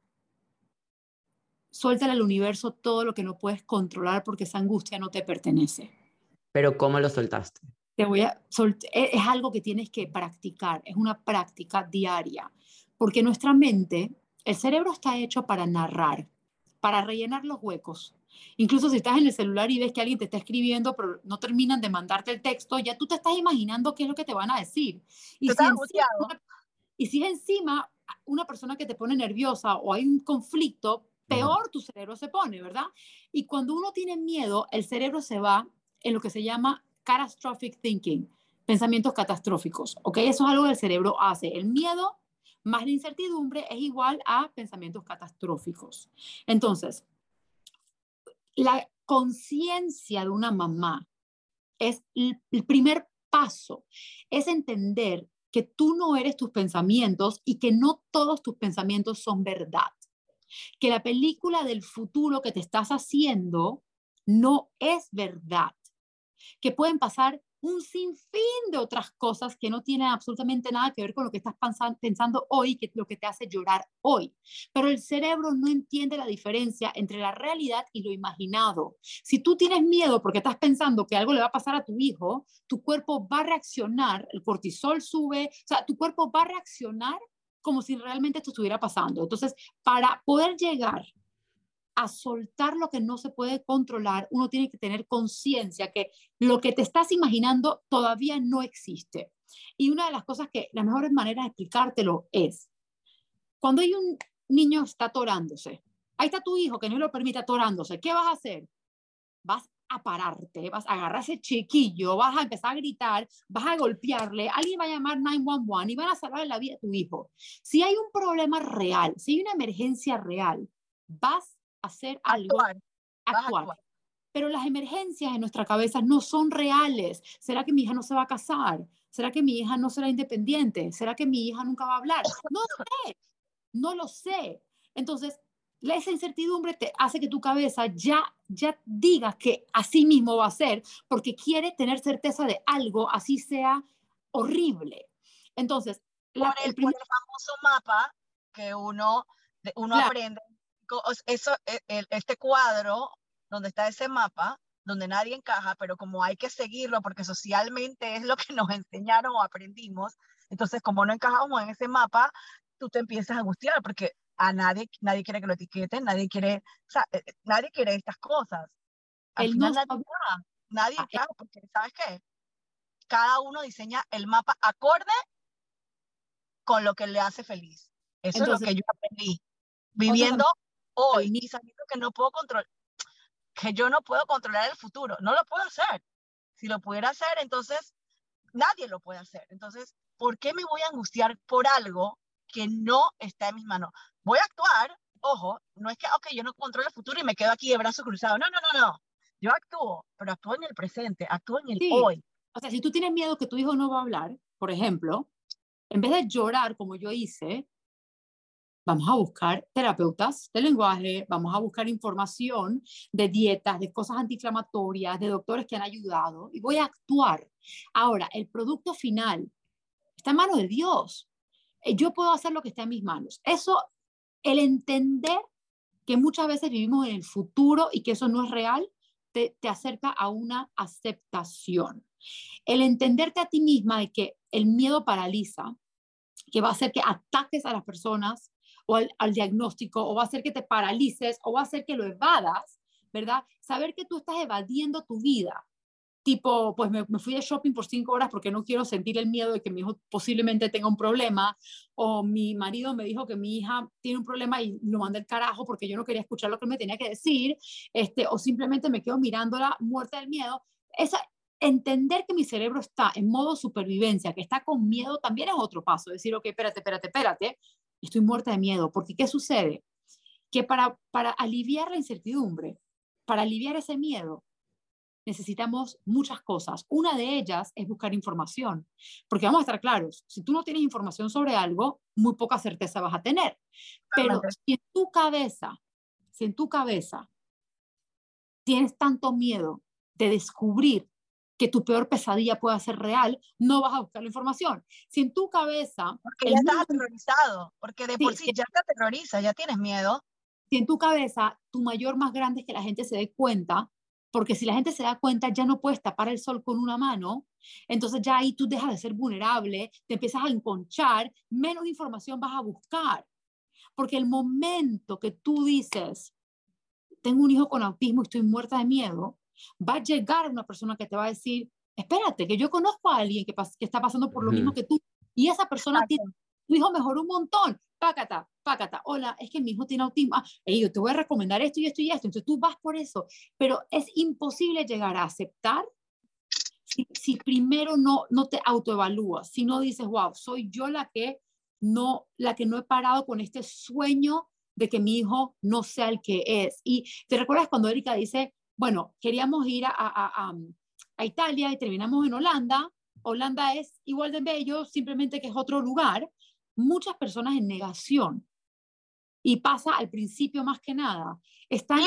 B: suéltale al universo todo lo que no puedes controlar porque esa angustia no te pertenece.
A: Pero ¿cómo lo soltaste?
B: Te voy a e, es algo que tienes que practicar, es una práctica diaria, porque nuestra mente el cerebro está hecho para narrar, para rellenar los huecos. Incluso si estás en el celular y ves que alguien te está escribiendo, pero no terminan de mandarte el texto, ya tú te estás imaginando qué es lo que te van a decir. Y, si encima, y si es encima una persona que te pone nerviosa o hay un conflicto, peor tu cerebro se pone, ¿verdad? Y cuando uno tiene miedo, el cerebro se va en lo que se llama catastrophic thinking, pensamientos catastróficos, ¿ok? Eso es algo que el cerebro hace. El miedo más la incertidumbre es igual a pensamientos catastróficos. Entonces, la conciencia de una mamá es el, primer paso, es entender que tú no eres tus pensamientos y que no todos tus pensamientos son verdad. Que la película del futuro que te estás haciendo no es verdad. Que pueden pasar un sinfín de otras cosas que no tienen absolutamente nada que ver con lo que estás pensando hoy, que lo que te hace llorar hoy. Pero el cerebro no entiende la diferencia entre la realidad y lo imaginado. Si tú tienes miedo porque estás pensando que algo le va a pasar a tu hijo, tu cuerpo va a reaccionar, el cortisol sube, o sea, tu cuerpo va a reaccionar como si realmente esto estuviera pasando. Entonces, para poder llegar a soltar lo que no se puede controlar, uno tiene que tener conciencia que lo que te estás imaginando todavía no existe. Y una de las cosas que la mejor manera de explicártelo es, cuando hay un niño está atorándose, ahí está tu hijo que no lo permite atorándose, ¿qué vas a hacer? Vas a pararte, vas a agarrar ese chiquillo, vas a empezar a gritar, vas a golpearle, alguien va a llamar 911 y van a salvar la vida de tu hijo. Si hay un problema real, si hay una emergencia real, vas hacer algo, actuar. Pero las emergencias en nuestra cabeza no son reales. ¿Será que mi hija no se va a casar? ¿Será que mi hija no será independiente? ¿Será que mi hija nunca va a hablar? No sé, no lo sé. Entonces, esa incertidumbre te hace que tu cabeza ya, ya diga que así mismo va a ser, porque quiere tener certeza de algo, así sea horrible. Entonces,
C: el, primer... famoso mapa que uno, uno aprende eso, e, este cuadro donde está ese mapa, donde nadie encaja, pero como hay que seguirlo porque socialmente es lo que nos enseñaron o aprendimos, entonces como no encajamos en ese mapa, tú te empiezas a angustiar porque a nadie, nadie quiere que lo etiqueten, nadie quiere, o sea, eh, eh, nadie quiere estas cosas. Al final nadie, nadie ah, encaja porque, ¿sabes qué? Cada uno diseña el mapa acorde con lo que le hace feliz. Eso es lo que yo aprendí. Viviendo hoy y sabiendo que no puedo controlar, que yo no puedo controlar el futuro, no lo puedo hacer. Si lo pudiera hacer, entonces nadie lo puede hacer. Entonces, ¿por qué me voy a angustiar por algo que no está en mis manos? Voy a actuar, ojo, no es que, ok, yo no controlo el futuro y me quedo aquí de brazos cruzados. No, no, no, no. Yo actúo, pero actúo en el presente, actúo en el hoy.
B: O sea, si tú tienes miedo que tu hijo no va a hablar, por ejemplo, en vez de llorar como yo hice, vamos a buscar terapeutas de lenguaje, vamos a buscar información de dietas, de cosas antiinflamatorias, de doctores que han ayudado y voy a actuar. Ahora, el producto final está en manos de Dios. Eh, yo puedo hacer lo que está en mis manos. Eso, el entender que muchas veces vivimos en el futuro y que eso no es real, te, te acerca a una aceptación. El entenderte a ti misma de que el miedo paraliza, que va a hacer que ataques a las personas, o al, diagnóstico, o va a hacer que te paralices, o va a hacer que lo evadas, ¿verdad? Saber que tú estás evadiendo tu vida. Tipo, pues me, fui de shopping por cinco horas porque no quiero sentir el miedo de que mi hijo posiblemente tenga un problema, o mi marido me dijo que mi hija tiene un problema y lo mandé al carajo porque yo no quería escuchar lo que me tenía que decir, este, o simplemente me quedo mirándola muerta del miedo. Esa, entender que mi cerebro está en modo supervivencia, que está con miedo, también es otro paso. Decir, ok, espérate, espérate, espérate, estoy muerta de miedo, porque ¿qué sucede? Que para, para aliviar la incertidumbre, para aliviar ese miedo, necesitamos muchas cosas. Una de ellas es buscar información, porque vamos a estar claros, si tú no tienes información sobre algo, muy poca certeza vas a tener. Pero si en tu cabeza, si en tu cabeza tienes tanto miedo de descubrir que tu peor pesadilla pueda ser real, no vas a buscar la información. Si en tu cabeza...
C: Porque ya estás aterrorizado, porque de por sí ya te aterroriza, ya tienes miedo.
B: Si en tu cabeza tu mayor más grande es que la gente se dé cuenta, porque si la gente se da cuenta ya no puedes tapar el sol con una mano, entonces ya ahí tú dejas de ser vulnerable, te empiezas a enconchar, menos información vas a buscar. Porque el momento que tú dices, tengo un hijo con autismo y estoy muerta de miedo, va a llegar una persona que te va a decir, espérate, que yo conozco a alguien que, que está pasando por lo mismo que tú, y esa persona tiene, tu hijo mejoró un montón, pácata, pácata, hola, es que mi hijo tiene autismo, ah, yo te voy a recomendar esto y esto y esto, entonces tú vas por eso, pero es imposible llegar a aceptar si, primero no, no te autoevalúas, si no dices, wow, soy yo la que no, la que no he parado con este sueño de que mi hijo no sea el que es. Y te recuerdas cuando Erika dice, bueno, queríamos ir a, a, a, Italia y terminamos en Holanda. Holanda es igual de bello, simplemente que es otro lugar. Muchas personas en negación. Y pasa al principio más que nada. Están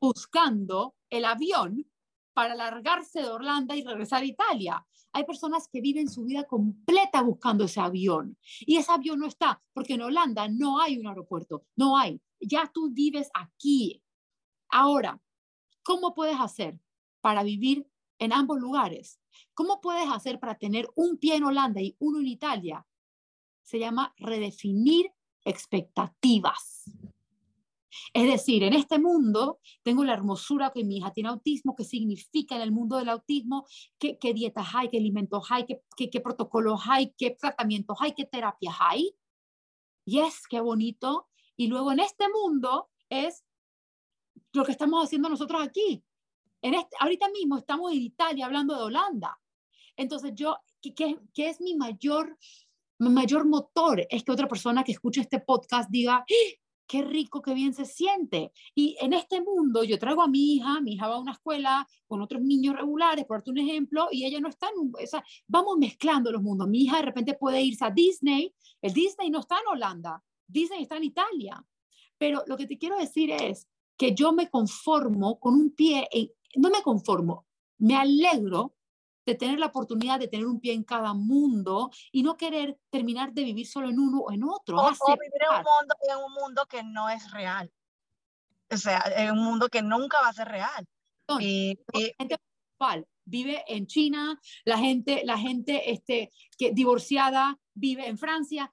B: buscando el avión para largarse de Holanda y regresar a Italia. Hay personas que viven su vida completa buscando ese avión y ese avión no está porque en Holanda no hay un aeropuerto, no hay. Ya tú vives aquí. Ahora, ¿cómo puedes hacer para vivir en ambos lugares? ¿Cómo puedes hacer para tener un pie en Holanda y uno en Italia? Se llama redefinir expectativas. Es decir, en este mundo tengo la hermosura que mi hija tiene autismo, qué significa en el mundo del autismo, qué, qué dietas hay, qué alimentos hay, qué, qué, qué protocolos hay, qué tratamientos hay, qué terapias hay. Y es qué bonito. Y luego en este mundo es lo que estamos haciendo nosotros aquí. En este, ahorita mismo estamos en Italia hablando de Holanda. Entonces yo, ¿qué, qué es mi mayor, mayor motor? Es que otra persona que escuche este podcast diga, ¡Ah! qué rico, qué bien se siente. Y en este mundo yo traigo a mi hija, mi hija va a una escuela con otros niños regulares, por darte un ejemplo, y ella no está en un... O sea, vamos mezclando los mundos. Mi hija de repente puede irse a Disney, el Disney no está en Holanda, Disney está en Italia. Pero lo que te quiero decir es que yo me conformo con un pie, en, no me conformo, me alegro de tener la oportunidad de tener un pie en cada mundo y no querer terminar de vivir solo en uno o en otro.
C: O, vivir en un, mundo, en un mundo que no es real. O sea, en un mundo que nunca va a ser real.
B: y, la gente vive en China, la gente, la gente este, que divorciada vive en Francia.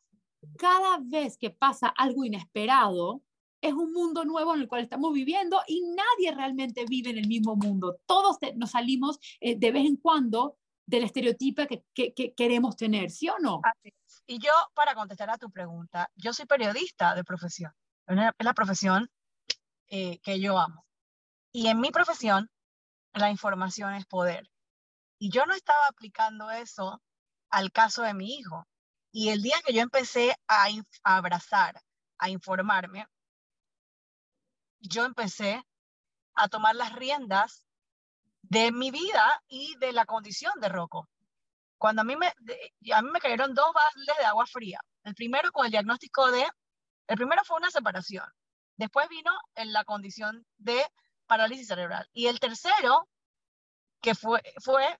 B: Cada vez que pasa algo inesperado, es un mundo nuevo en el cual estamos viviendo y nadie realmente vive en el mismo mundo. Todos nos salimos eh, de vez en cuando del estereotipo que, que, queremos tener, ¿sí o no?
C: Y yo, para contestar a tu pregunta, yo soy periodista de profesión. Es la profesión eh, que yo amo. Y en mi profesión, la información es poder. Y yo no estaba aplicando eso al caso de mi hijo. Y el día que yo empecé a, a abrazar, a informarme, yo empecé a tomar las riendas de mi vida y de la condición de Rocco. Cuando a mí me, a mí me cayeron dos baldes de agua fría. El primero con el diagnóstico de, el primero fue una separación. Después vino en la condición de parálisis cerebral. Y el tercero, que fue, fue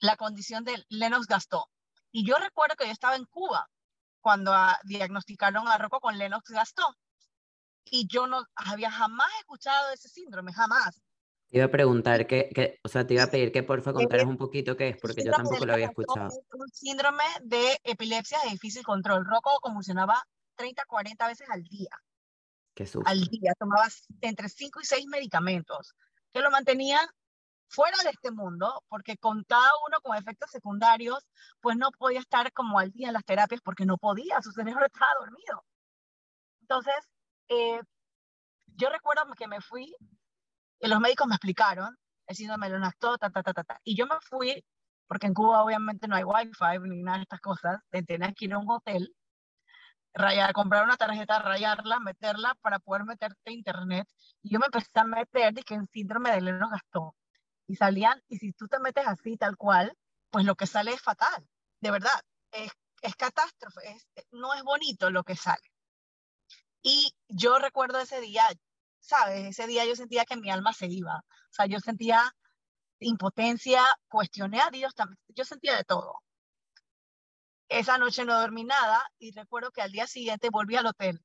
C: la condición de Lennox-Gastaut. Y yo recuerdo que yo estaba en Cuba cuando diagnosticaron a Rocco con Lennox-Gastaut y yo no había jamás escuchado de ese síndrome, jamás.
A: Te iba a preguntar, que, o sea, te iba a pedir que por favor contaras un poquito qué es, porque yo tampoco lo había escuchado.
C: Un síndrome de epilepsia de difícil control. Rocco convulsionaba 30, 40 veces al día.
A: Qué susto.
C: Al día, tomaba entre 5 y 6 medicamentos que lo mantenían fuera de este mundo, porque con cada uno con efectos secundarios, pues no podía estar como al día en las terapias porque no podía, su cerebro estaba dormido. Entonces, eh, yo recuerdo que me fui, y los médicos me explicaron el síndrome de ta, ta, ta, ta, ta. Y yo me fui, porque en Cuba obviamente no hay wifi ni nada de estas cosas, tenías que ir a un hotel, rayar, comprar una tarjeta, rayarla, meterla para poder meterte a internet. Y yo me empecé a meter que en síndrome de Lennox gastó. Y salían, y si tú te metes así, tal cual, pues lo que sale es fatal, de verdad, es, es catástrofe, es, no es bonito lo que sale. Y yo recuerdo ese día, ¿sabes? Ese día yo sentía que mi alma se iba. O sea, yo sentía impotencia, cuestioné a Dios también. Yo sentía de todo. Esa noche no dormí nada y recuerdo que al día siguiente volví al hotel.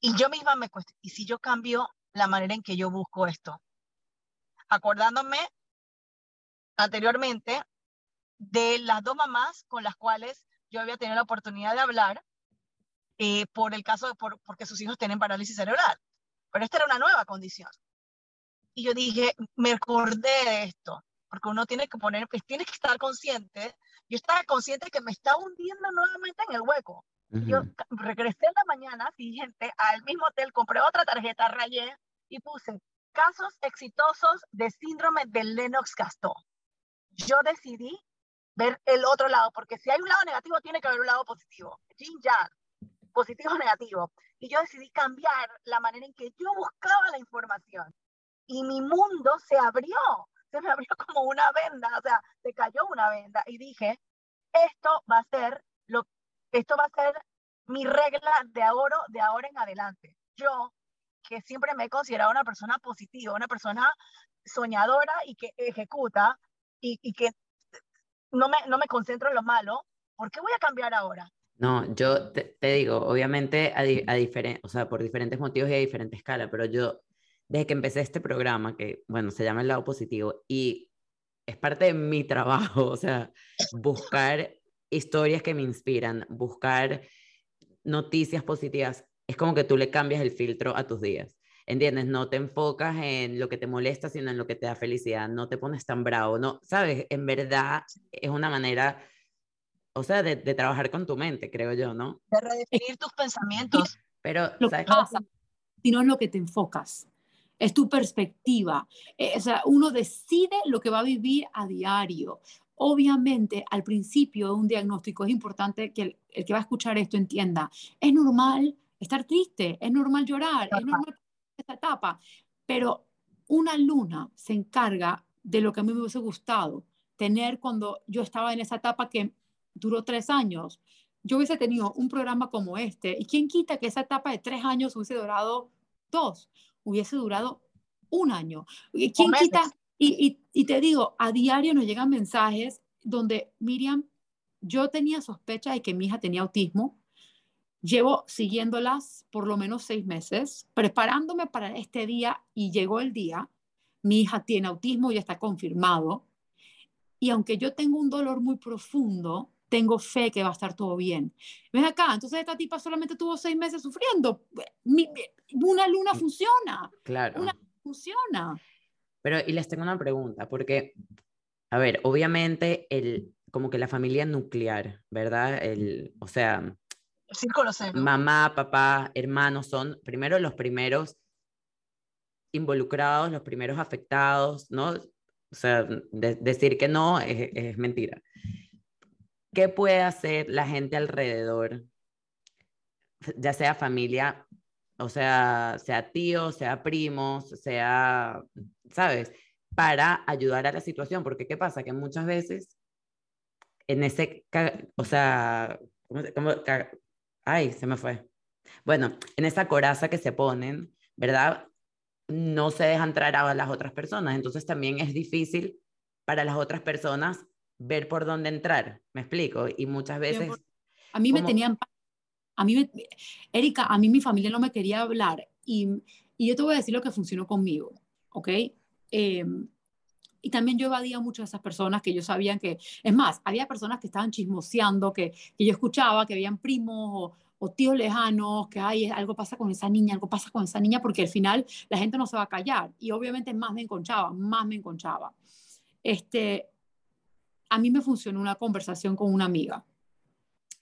C: Y yo misma me cuestioné, ¿y si yo cambio la manera en que yo busco esto? Acordándome anteriormente de las dos mamás con las cuales yo había tenido la oportunidad de hablar eh, por el caso de por, porque sus hijos tienen parálisis cerebral. Pero esta era una nueva condición. Y yo dije, me acordé de esto, porque uno tiene que poner, pues tiene que estar consciente. Yo estaba consciente que me estaba hundiendo nuevamente en el hueco. Yo regresé en la mañana siguiente al mismo hotel, compré otra tarjeta, rayé y puse casos exitosos de síndrome de Lennox-Gastaut. Yo decidí ver el otro lado, porque si hay un lado negativo, tiene que haber un lado positivo. Jin Yang, positivo o negativo. Y yo decidí cambiar la manera en que yo buscaba la información. Y mi mundo se abrió, se me abrió como una venda, o sea, se cayó una venda. Y dije, esto va a ser lo, esto va a ser mi regla de oro de ahora en adelante. Yo, que siempre me he considerado una persona positiva, una persona soñadora y que ejecuta y, y que no me, no me concentro en lo malo, ¿por qué voy a cambiar ahora?
A: No, yo te, te digo, obviamente a, di- a diferen- o sea, por diferentes motivos y a diferente escala, pero yo, desde que empecé este programa, que, bueno, se llama El Lado Positivo, y es parte de mi trabajo, o sea, buscar historias que me inspiran, buscar noticias positivas, es como que tú le cambias el filtro a tus días. ¿Entiendes? No te enfocas en lo que te molesta, sino en lo que te da felicidad. No te pones tan bravo, ¿no? ¿Sabes? En verdad es una manera, o sea, de, de trabajar con tu mente, creo yo, ¿no?
C: De redefinir tus pensamientos.
A: Pero,
B: Lo que
A: ¿sabes?
B: pasa, sino en lo que te enfocas. Es tu perspectiva. Eh, o sea, uno decide lo que va a vivir a diario. Obviamente, al principio de un diagnóstico es importante que el, el que va a escuchar esto entienda. Es normal estar triste, es normal llorar, es normal esta etapa, pero una luna se encarga de lo que a mí me hubiese gustado tener cuando yo estaba en esa etapa que duró tres años. Yo hubiese tenido un programa como este, y quién quita que esa etapa de tres años hubiese durado dos, hubiese durado un año. ¿Y ¿Quién quita? Y, y, y te digo, a diario nos llegan mensajes donde, Miriam, yo tenía sospecha de que mi hija tenía autismo, Llevo siguiéndolas por lo menos seis meses, preparándome para este día y llegó el día. Mi hija tiene autismo, ya está confirmado. Y aunque yo tengo un dolor muy profundo, tengo fe que va a estar todo bien. Ven acá, entonces esta tipa solamente tuvo seis meses sufriendo. Mi- mi- una luna funciona,
A: Claro.
B: una funciona.
A: Pero, y les tengo una pregunta, porque, a ver, obviamente, el, como que la familia nuclear, ¿verdad? El, o sea,
C: círculo cero.
A: mamá, papá, hermanos son primero los primeros involucrados, los primeros afectados, ¿no? O sea, de- decir que no es, es mentira. ¿Qué puede hacer la gente alrededor, ya sea familia, o sea, sea tíos, sea primos, sea, ¿sabes? Para ayudar a la situación, porque ¿qué pasa? Que muchas veces en ese, o sea, ¿cómo cómo ay, se me fue. Bueno, en esa coraza que se ponen, ¿verdad? No se deja entrar a las otras personas, entonces también es difícil para las otras personas ver por dónde entrar, ¿me explico? Y muchas veces,
B: A mí me
A: ¿Cómo?
B: tenían, a mí me, Erika, a mí mi familia no me quería hablar y, y yo te voy a decir lo que funcionó conmigo, ¿ok? Eh, y también yo evadía mucho a esas personas que yo sabía que, es más, había personas que estaban chismoseando, que, que yo escuchaba, que habían primos o, o tíos lejanos, que ay, algo pasa con esa niña, algo pasa con esa niña, porque al final la gente no se va a callar. Y obviamente más me enconchaba, más me enconchaba. Este, a mí me funcionó una conversación con una amiga.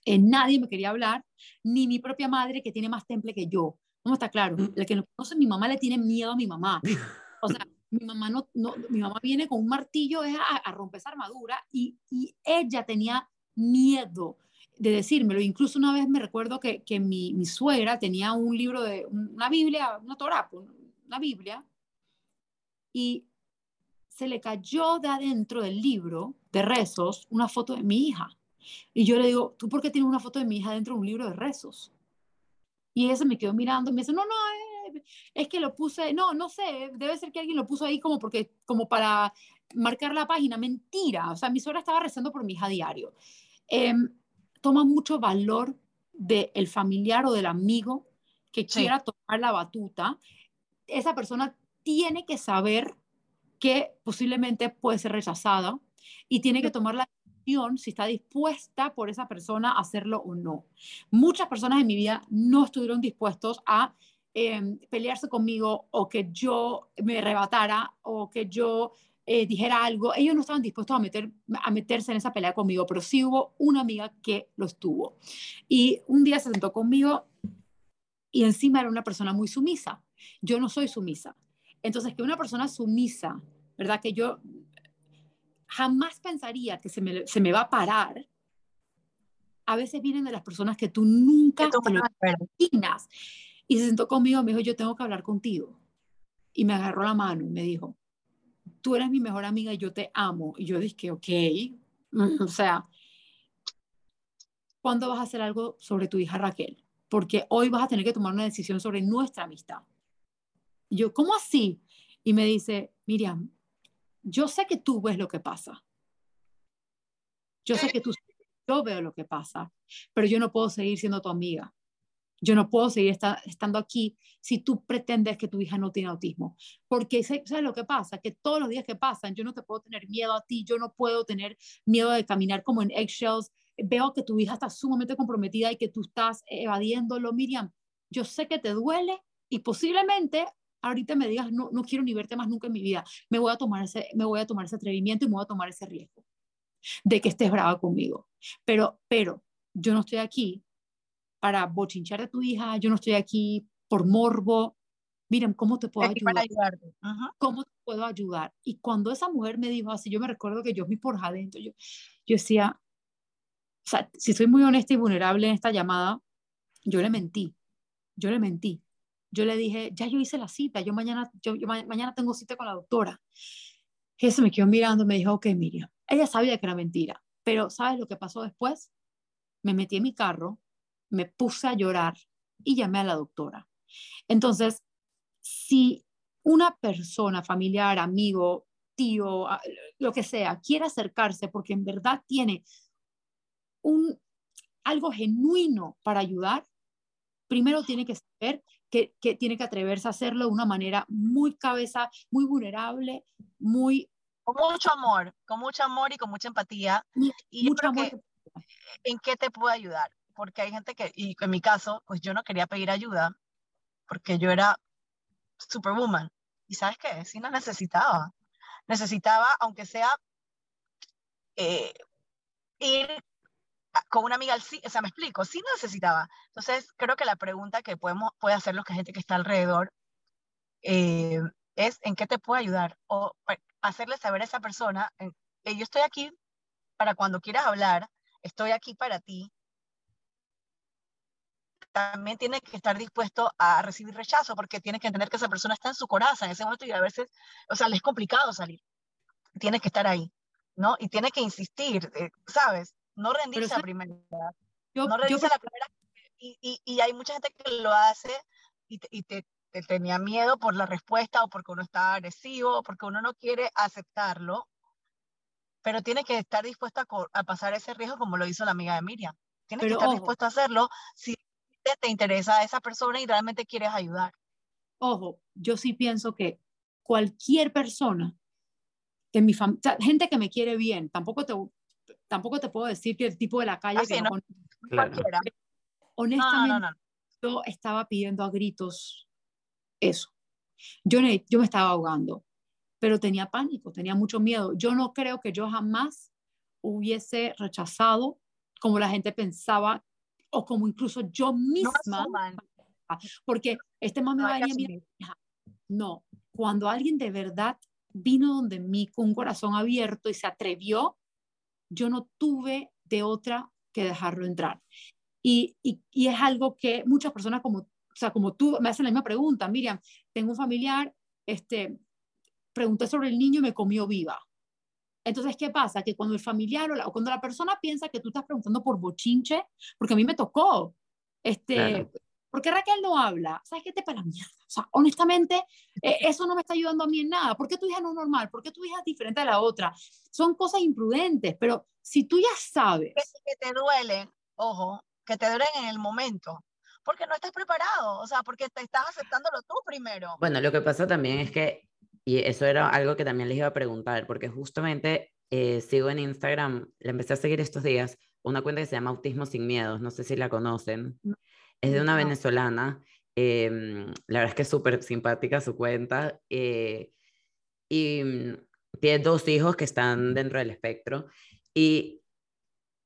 B: Eh, nadie me quería hablar, ni mi propia madre, que tiene más temple que yo. ¿Cómo está claro? La que no conoce mi mamá le tiene miedo a mi mamá. O sea, mi mamá, no, no, mi mamá viene con un martillo es a, a romper esa armadura y, y ella tenía miedo de decírmelo. Incluso una vez me recuerdo que, que mi, mi suegra tenía un libro de una Biblia, una Torah, pues, una Biblia, y se le cayó de adentro del libro de rezos una foto de mi hija. Y yo le digo, ¿tú por qué tienes una foto de mi hija dentro de un libro de rezos? Y ella se me quedó mirando y me dice, no, no, eh, es que lo puse, no, no sé, debe ser que alguien lo puso ahí como, porque, como para marcar la página. Mentira, o sea, mi suegra estaba rezando por mi hija diario. Eh, toma mucho valor del familiar o del amigo que
C: Sí.
B: quiera tomar la batuta. Esa persona tiene que saber que posiblemente puede ser rechazada y tiene que tomar la decisión si está dispuesta por esa persona a hacerlo o no. Muchas personas en mi vida no estuvieron dispuestos a eh, pelearse conmigo o que yo me arrebatara o que yo eh, dijera algo. Ellos no estaban dispuestos a, meter, a meterse en esa pelea conmigo, pero sí hubo una amiga que lo estuvo. Y un día se sentó conmigo y encima era una persona muy sumisa. Yo no soy sumisa. Entonces, que una persona sumisa, ¿verdad? Que yo jamás pensaría que se me, se me va a parar, a veces vienen de las personas que tú nunca imaginas. Y se sentó conmigo, me dijo, yo tengo que hablar contigo. Y me agarró la mano y me dijo, tú eres mi mejor amiga y yo te amo. Y yo dije, ok, o sea, ¿cuándo vas a hacer algo sobre tu hija Raquel? Porque hoy vas a tener que tomar una decisión sobre nuestra amistad. Yo, ¿cómo así? Y me dice, Miriam, yo sé que tú ves lo que pasa. Yo sé que tú, yo veo lo que pasa, pero yo no puedo seguir siendo tu amiga. Yo no puedo seguir estando aquí si tú pretendes que tu hija no tiene autismo. Porque, ¿sabes lo que pasa? Que todos los días que pasan, yo no te puedo tener miedo a ti, yo no puedo tener miedo de caminar como en eggshells. Veo que tu hija está sumamente comprometida y que tú estás evadiéndolo. Miriam, yo sé que te duele y posiblemente ahorita me digas, no, no quiero ni verte más nunca en mi vida. Me voy, a tomar ese, me voy a tomar ese atrevimiento y me voy a tomar ese riesgo de que estés brava conmigo. Pero, pero, yo no estoy aquí para bochinchar de tu hija, yo no estoy aquí por morbo. Miren, ¿cómo te puedo ayudar? ¿Cómo te puedo ayudar? Y cuando esa mujer me dijo así, yo me recuerdo que yo me por adentro, yo, yo decía, o sea, si soy muy honesta y vulnerable en esta llamada, yo le mentí, yo le mentí. Yo le dije, ya yo hice la cita, yo mañana, yo, mañana tengo cita con la doctora. Ella me quedó mirando me dijo, ok, Miriam. Ella sabía que era mentira, pero ¿sabes lo que pasó después? Me metí en mi carro, me puse a llorar y llamé a la doctora. Entonces, si una persona, familiar, amigo, tío, lo que sea, quiere acercarse porque en verdad tiene un, algo genuino para ayudar, primero tiene que saber que, tiene que atreverse a hacerlo de una manera muy cabeza, muy vulnerable, muy...
C: Con mucho amor, con mucho amor y con mucha empatía. Y mucho amor. ¿En qué te puedo ayudar? Porque hay gente que, y en mi caso, pues yo no quería pedir ayuda porque yo era superwoman. ¿Y sabes qué? Sí no necesitaba. Necesitaba, aunque sea, eh, ir con una amiga, o sea, me explico, sí necesitaba. Entonces, creo que la pregunta que podemos, puede hacer los que gente que está alrededor eh, es en qué te puedo ayudar o hacerle saber a esa persona, que yo estoy aquí para cuando quieras hablar, estoy aquí para ti. También tienes que estar dispuesto a recibir rechazo porque tienes que entender que esa persona está en su corazón en ese momento y a veces, o sea, le es complicado salir. Tienes que estar ahí, ¿no? Y tienes que insistir, eh, ¿sabes? No rendirse a primera. no rendirse a la primera. Y, y, y, hay mucha gente que lo hace y, te, y te, tenía miedo por la respuesta o porque uno está agresivo o porque uno no quiere aceptarlo. Pero tiene que estar dispuesto a, a, pasar ese riesgo como lo hizo la amiga de Miriam. Tienes que estar dispuesto a hacerlo si te, te interesa a esa persona y realmente quieres ayudar.
B: Ojo, yo sí pienso que cualquier persona que mi familia, gente que me quiere bien, tampoco te, tampoco te puedo decir que el tipo de la calle que no, Honestamente, yo estaba pidiendo a gritos eso. Yo, yo me estaba ahogando, pero tenía pánico, tenía mucho miedo. Yo no creo que yo jamás hubiese rechazado como la gente pensaba o como incluso yo misma. porque este más me va a decir, no, cuando alguien de verdad vino donde mí con un corazón abierto y se atrevió, yo no tuve de otra que dejarlo entrar. Y, y, es algo que muchas personas como, o sea, como tú me hacen la misma pregunta, Miriam, tengo un familiar, este, pregunté sobre el niño y me comió viva. Entonces, ¿qué pasa? Que cuando el familiar o, cuando la persona piensa que tú estás preguntando por bochinche, porque a mí me tocó, este, ¿Por qué Raquel no habla? ¿Sabes qué te para la mierda? O sea, honestamente, eh, eso no me está ayudando a mí en nada. ¿Por qué tu hija no es normal? ¿Por qué tu hija es diferente a la otra? Son cosas imprudentes, pero si tú ya sabes...
C: Que, te duelen, ojo, que te duelen en el momento, porque no estás preparado, o sea, porque te estás aceptándolo tú primero.
A: Bueno, lo que pasa también es que, y eso era algo que también les iba a preguntar, porque justamente eh, sigo en Instagram, la empecé a seguir estos días, una cuenta que se llama Autismo Sin Miedos, no sé si la conocen. Es de una venezolana. Em, la verdad es que es súper simpática su cuenta. Eh, y mm, tiene dos hijos que están dentro del espectro. Y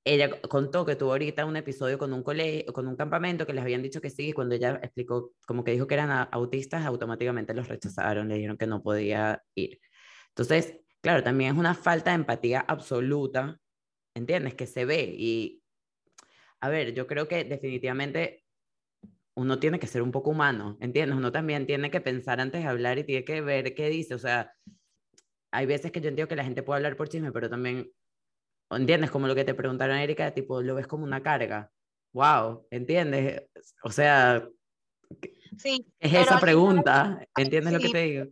A: ella contó que tuvo ahorita un episodio con un colegio, con un campamento que les habían dicho que sí, y cuando ella explicó, como que dijo que eran autistas, automáticamente los rechazaron, le dijeron que no podía ir. Entonces, claro, también es una falta de empatía absoluta, ¿entiendes? Que se ve y, a ver, yo creo que definitivamente uno tiene que ser un poco humano, ¿entiendes? Uno también tiene que pensar antes de hablar y tiene que ver qué dice, o sea, hay veces que yo entiendo que la gente puede hablar por chisme, pero también, ¿entiendes? Como lo que te preguntaron, Erika, tipo, lo ves como una carga. Wow, ¿entiendes? O sea,
C: sí,
A: es esa pregunta, ¿entiendes lo que te digo?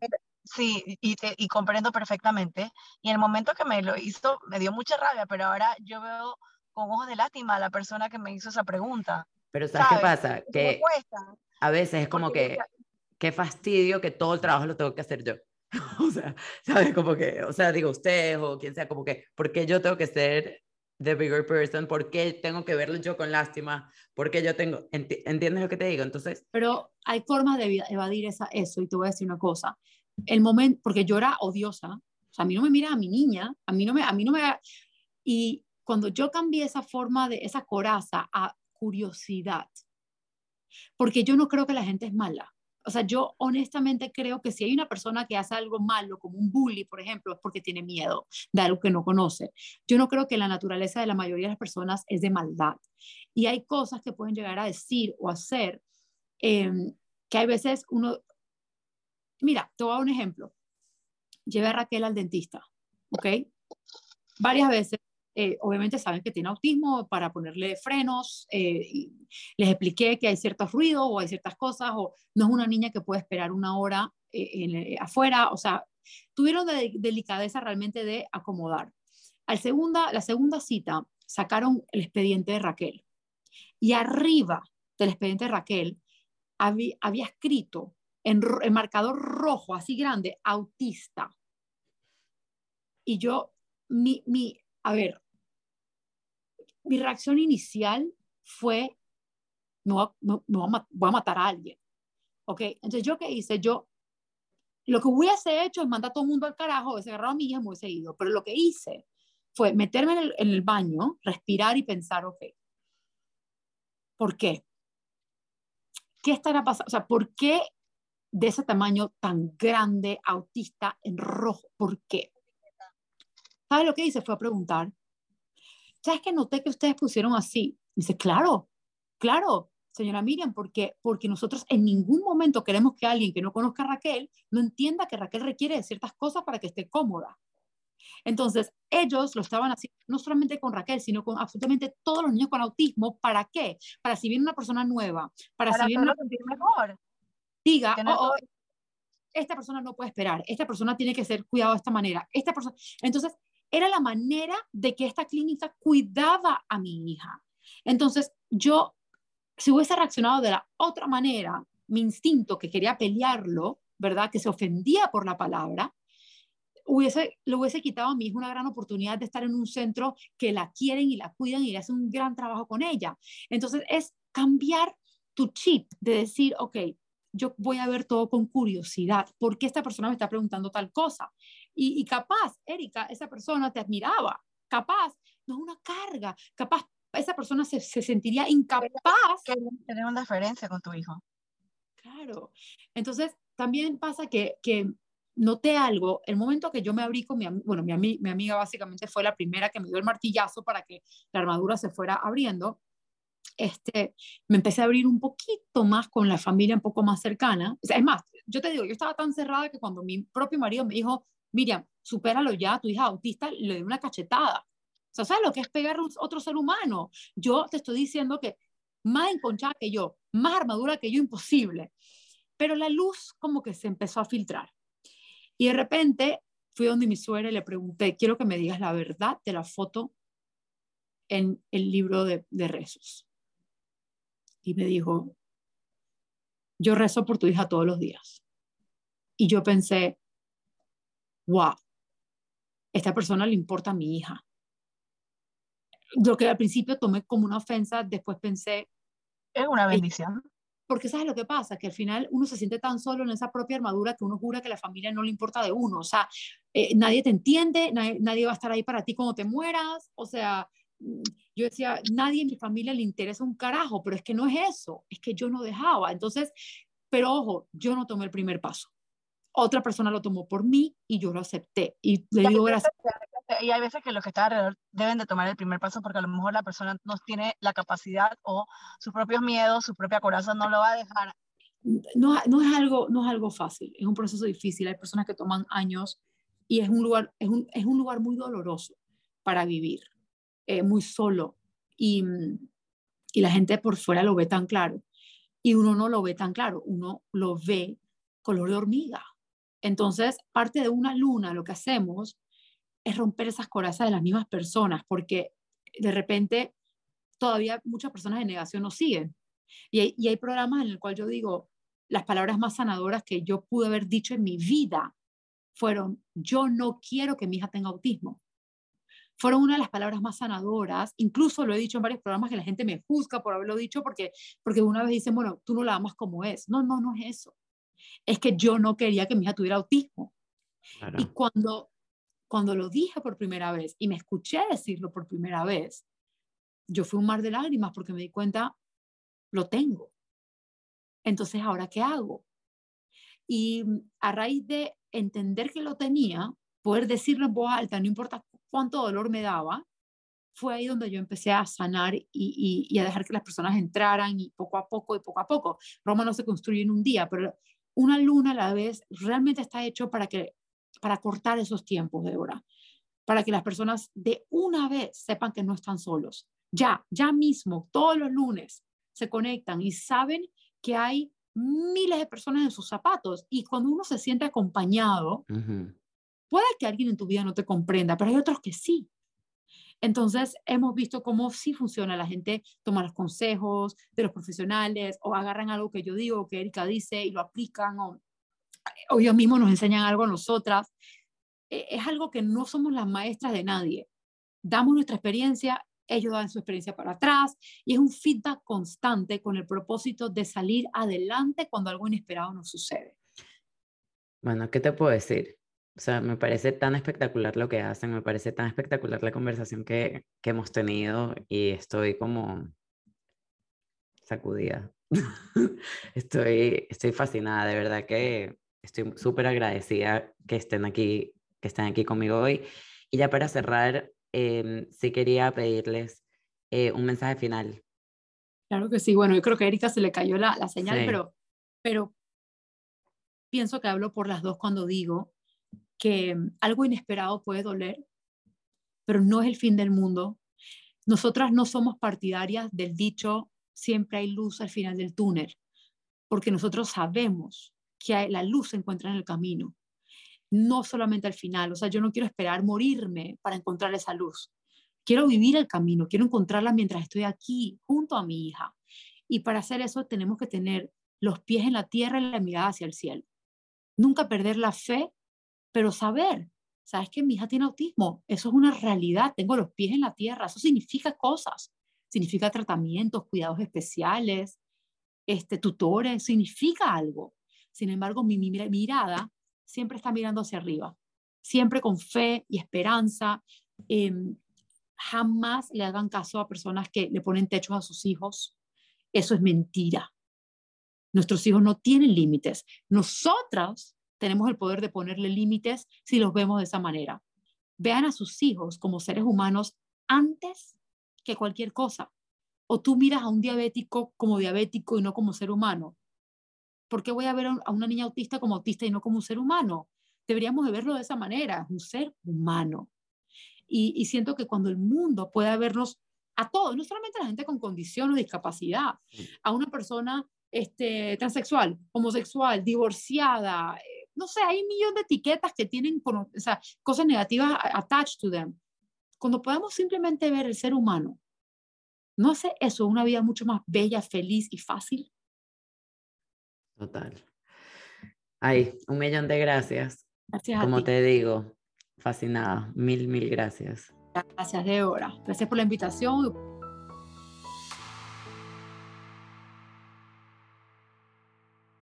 C: Sí, y, y comprendo perfectamente. Y en el momento que me lo hizo, me dio mucha rabia, pero ahora yo veo con ojos de lástima a la persona que me hizo esa pregunta.
A: Pero ¿sabes, qué pasa? Que a veces es como que, qué fastidio que todo el trabajo lo tengo que hacer yo. o sea, ¿sabes? Como que, o sea, digo usted o quien sea, como que, ¿por qué yo tengo que ser the bigger person? ¿Por qué tengo que verlo yo con lástima? ¿Por qué yo tengo, entiendes lo que te digo? Entonces...
B: Pero hay formas de evadir esa, eso y te voy a decir una cosa. El momento, porque yo era odiosa, o sea, a mí no me mira a mi niña, a mí no me, a mí no me... Y cuando yo cambié esa forma de, esa coraza a curiosidad, porque yo no creo que la gente es mala. O sea, yo honestamente creo que si hay una persona que hace algo malo, como un bully, por ejemplo, es porque tiene miedo de algo que no conoce. Yo no creo que la naturaleza de la mayoría de las personas es de maldad. Y hay cosas que pueden llegar a decir o hacer em, que hay veces uno... Mira, te voy un ejemplo. Llevé a Raquel al dentista, ¿ok? Varias veces eh, obviamente saben que tiene autismo para ponerle frenos. Eh, les expliqué que hay ciertos ruidos o hay ciertas cosas, o no es una niña que puede esperar una hora eh, afuera. O sea, tuvieron de, delicadeza realmente de acomodar. Al segunda, la segunda cita sacaron el expediente de Raquel y arriba del expediente de Raquel había, había escrito en, en marcador rojo, así grande, autista. Y yo, mi, mi, a ver, mi reacción inicial fue, no, no, voy a matar a alguien. ¿Ok? Entonces, ¿yo qué hice? Yo, lo que hubiese hecho es mandar a todo el mundo al carajo, hubiese agarrado a mi hija, me hubiese ido. Pero lo que hice fue meterme en el, en el baño, respirar y pensar, ok, ¿por qué? ¿Qué estará pasando? O sea, ¿por qué de ese tamaño tan grande, autista, en rojo? ¿Por qué? ¿Sabes lo que hice? Fue a preguntar, ¿sabes que noté que ustedes pusieron así? dice, claro, claro, señora Miriam, porque, porque nosotros en ningún momento queremos que alguien que no conozca a Raquel no entienda que Raquel requiere de ciertas cosas para que esté cómoda. Entonces, ellos lo estaban haciendo no solamente con Raquel, sino con absolutamente todos los niños con autismo. ¿Para qué? Para si viene una persona nueva, para, si viene una mejor. Diga, oh, oh, esta persona no puede esperar, esta persona tiene que ser cuidado de esta manera, esta persona. Entonces, era la manera de que esta clínica cuidaba a mi hija. Entonces, yo, si hubiese reaccionado de la otra manera, mi instinto que quería pelearlo, ¿verdad? Que se ofendía por la palabra, hubiese, le hubiese quitado a mi hija una gran oportunidad de estar en un centro que la quieren y la cuidan y hacen un gran trabajo con ella. Entonces, es cambiar tu chip de decir, ok, yo voy a ver todo con curiosidad. ¿Por qué esta persona me está preguntando tal cosa? Y, capaz, Erika, esa persona te admiraba. Capaz, no es una carga. Capaz, esa persona se, se sentiría incapaz.
C: Tener una diferencia con tu hijo.
B: Claro. Entonces, también pasa que, que noté algo, el momento que yo me abrí con mi, bueno, mi, mi amiga básicamente fue la primera que me dio el martillazo para que la armadura se fuera abriendo, este, me empecé a abrir un poquito más con la familia un poco más cercana. es más, yo te digo, yo estaba tan cerrada que cuando mi propio marido me dijo, Miriam, supéralo ya, tu hija autista, le di una cachetada. O sea, ¿sabes lo que es pegar a otro ser humano? Yo te estoy diciendo que más enconchada que yo, más armadura que yo, imposible. Pero la luz como que se empezó a filtrar. Y de repente fui donde mi suegra y le pregunté, quiero que me digas la verdad de la foto en el libro de rezos y me dijo, yo rezo por tu hija todos los días. Y yo pensé, wow, esta persona le importa a mi hija. Lo que al principio tomé como una ofensa, después pensé...
C: Es una bendición.
B: Porque sabes lo que pasa, que al final uno se siente tan solo en esa propia armadura que uno jura que la familia no le importa de uno. O sea, eh, nadie te entiende, nadie, nadie, va a estar ahí para ti cuando te mueras. O sea, yo decía, nadie en mi familia le interesa un carajo, pero es que no es eso, es que yo no dejaba. Entonces, pero ojo, yo no tomé el primer paso. Otra persona lo tomó por mí y yo lo acepté. Y le digo gracias.
C: Y hay veces que los que están alrededor deben de tomar el primer paso porque a lo mejor la persona no tiene la capacidad o sus propios miedos, su propia coraza no lo va a dejar.
B: No, no, es algo, no es algo fácil, es un proceso difícil. Hay personas que toman años y es un lugar, es un, es un lugar muy doloroso para vivir, eh, muy solo. Y, y la gente por fuera lo ve tan claro y uno no lo ve tan claro, uno lo ve color de hormiga. Entonces, parte de una luna, lo que hacemos es romper esas corazas de las mismas personas, porque de repente todavía muchas personas de negación nos siguen. Y hay, y hay programas en el cual yo digo, las palabras más sanadoras que yo pude haber dicho en mi vida fueron, yo no quiero que mi hija tenga autismo. Fueron una de las palabras más sanadoras, incluso lo he dicho en varios programas que la gente me juzga por haberlo dicho porque, porque una vez dicen, bueno, tú no la amas como es. No, no, no es eso. Es que yo no quería que mi hija tuviera autismo. Y cuando cuando lo dije por primera vez y me escuché decirlo por primera vez, yo fui un mar de lágrimas porque me di cuenta, lo tengo. Entonces, ¿ahora qué hago? Y a raíz de entender que lo tenía, poder decirlo en voz alta, no importa cuánto dolor me daba, fue ahí donde yo empecé a sanar y, y, a dejar que las personas entraran y poco a poco y poco a poco. Roma no se construye en un día, pero una luna a la vez realmente está hecho para que para cortar esos tiempos, de hora, para que las personas de una vez sepan que no están solos. Ya, ya mismo, todos los lunes se conectan y saben que hay miles de personas en sus zapatos y cuando uno se siente acompañado, puede que alguien en tu vida no te comprenda, pero hay otros que sí. Entonces, hemos visto cómo sí funciona. La gente toma los consejos de los profesionales o agarran algo que yo digo, que Erika dice y lo aplican o o ellos mismos nos enseñan algo a nosotras. E, es algo que no somos las maestras de nadie. Damos nuestra experiencia, ellos dan su experiencia para atrás y es un feedback constante con el propósito de salir adelante cuando algo inesperado nos sucede.
A: Bueno, ¿qué te puedo decir? O sea, me parece tan espectacular lo que hacen, me parece tan espectacular la conversación que, que hemos tenido y estoy como sacudida. estoy, estoy fascinada, de verdad que estoy súper agradecida que estén aquí, que estén aquí conmigo hoy. Y ya para cerrar, eh, sí quería pedirles eh, un mensaje final.
B: Claro que sí. Bueno, yo creo que a Erika se le cayó la, la señal, pero, pero pienso que hablo por las dos cuando digo que mm, algo inesperado puede doler, pero no es el fin del mundo. Nosotras no somos partidarias del dicho siempre hay luz al final del túnel, porque nosotros sabemos que la luz se encuentra en el camino, no solamente al final. O sea, yo no quiero esperar morirme para encontrar esa luz. Quiero vivir el camino, quiero encontrarla mientras estoy aquí junto a mi hija. Y para hacer eso tenemos que tener los pies en la tierra y la mirada hacia el cielo. Nunca perder la fe, pero saber, sabes que mi hija tiene autismo, eso es una realidad, tengo los pies en la tierra, eso significa cosas, significa tratamientos, cuidados especiales, este, tutores, significa algo. Sin embargo, mi, mirada siempre está mirando hacia arriba, siempre con fe y esperanza. Em, jamás le hagan caso a personas que le ponen techos a sus hijos. Eso es mentira. Nuestros hijos no tienen límites. Nosotras tenemos el poder de ponerle límites si los vemos de esa manera. Vean a sus hijos como seres humanos antes que cualquier cosa. O tú miras a un diabético como diabético y no como ser humano. ¿Por qué voy a ver a una niña autista como autista y no como un ser humano? Deberíamos de verlo de esa manera, un ser humano. Y, siento que cuando el mundo pueda vernos a todos, no solamente a la gente con condición o discapacidad, a una persona este, transexual, homosexual, divorciada, no sé, hay un millón de etiquetas que tienen o sea, cosas negativas attached to them. Cuando podamos simplemente ver el ser humano, ¿no hace eso una vida mucho más bella, feliz y fácil?
A: Total. Ay, un millón de gracias.
B: Gracias
A: Como te digo, fascinada. Mil, mil gracias.
B: Gracias, Débora. Gracias por la invitación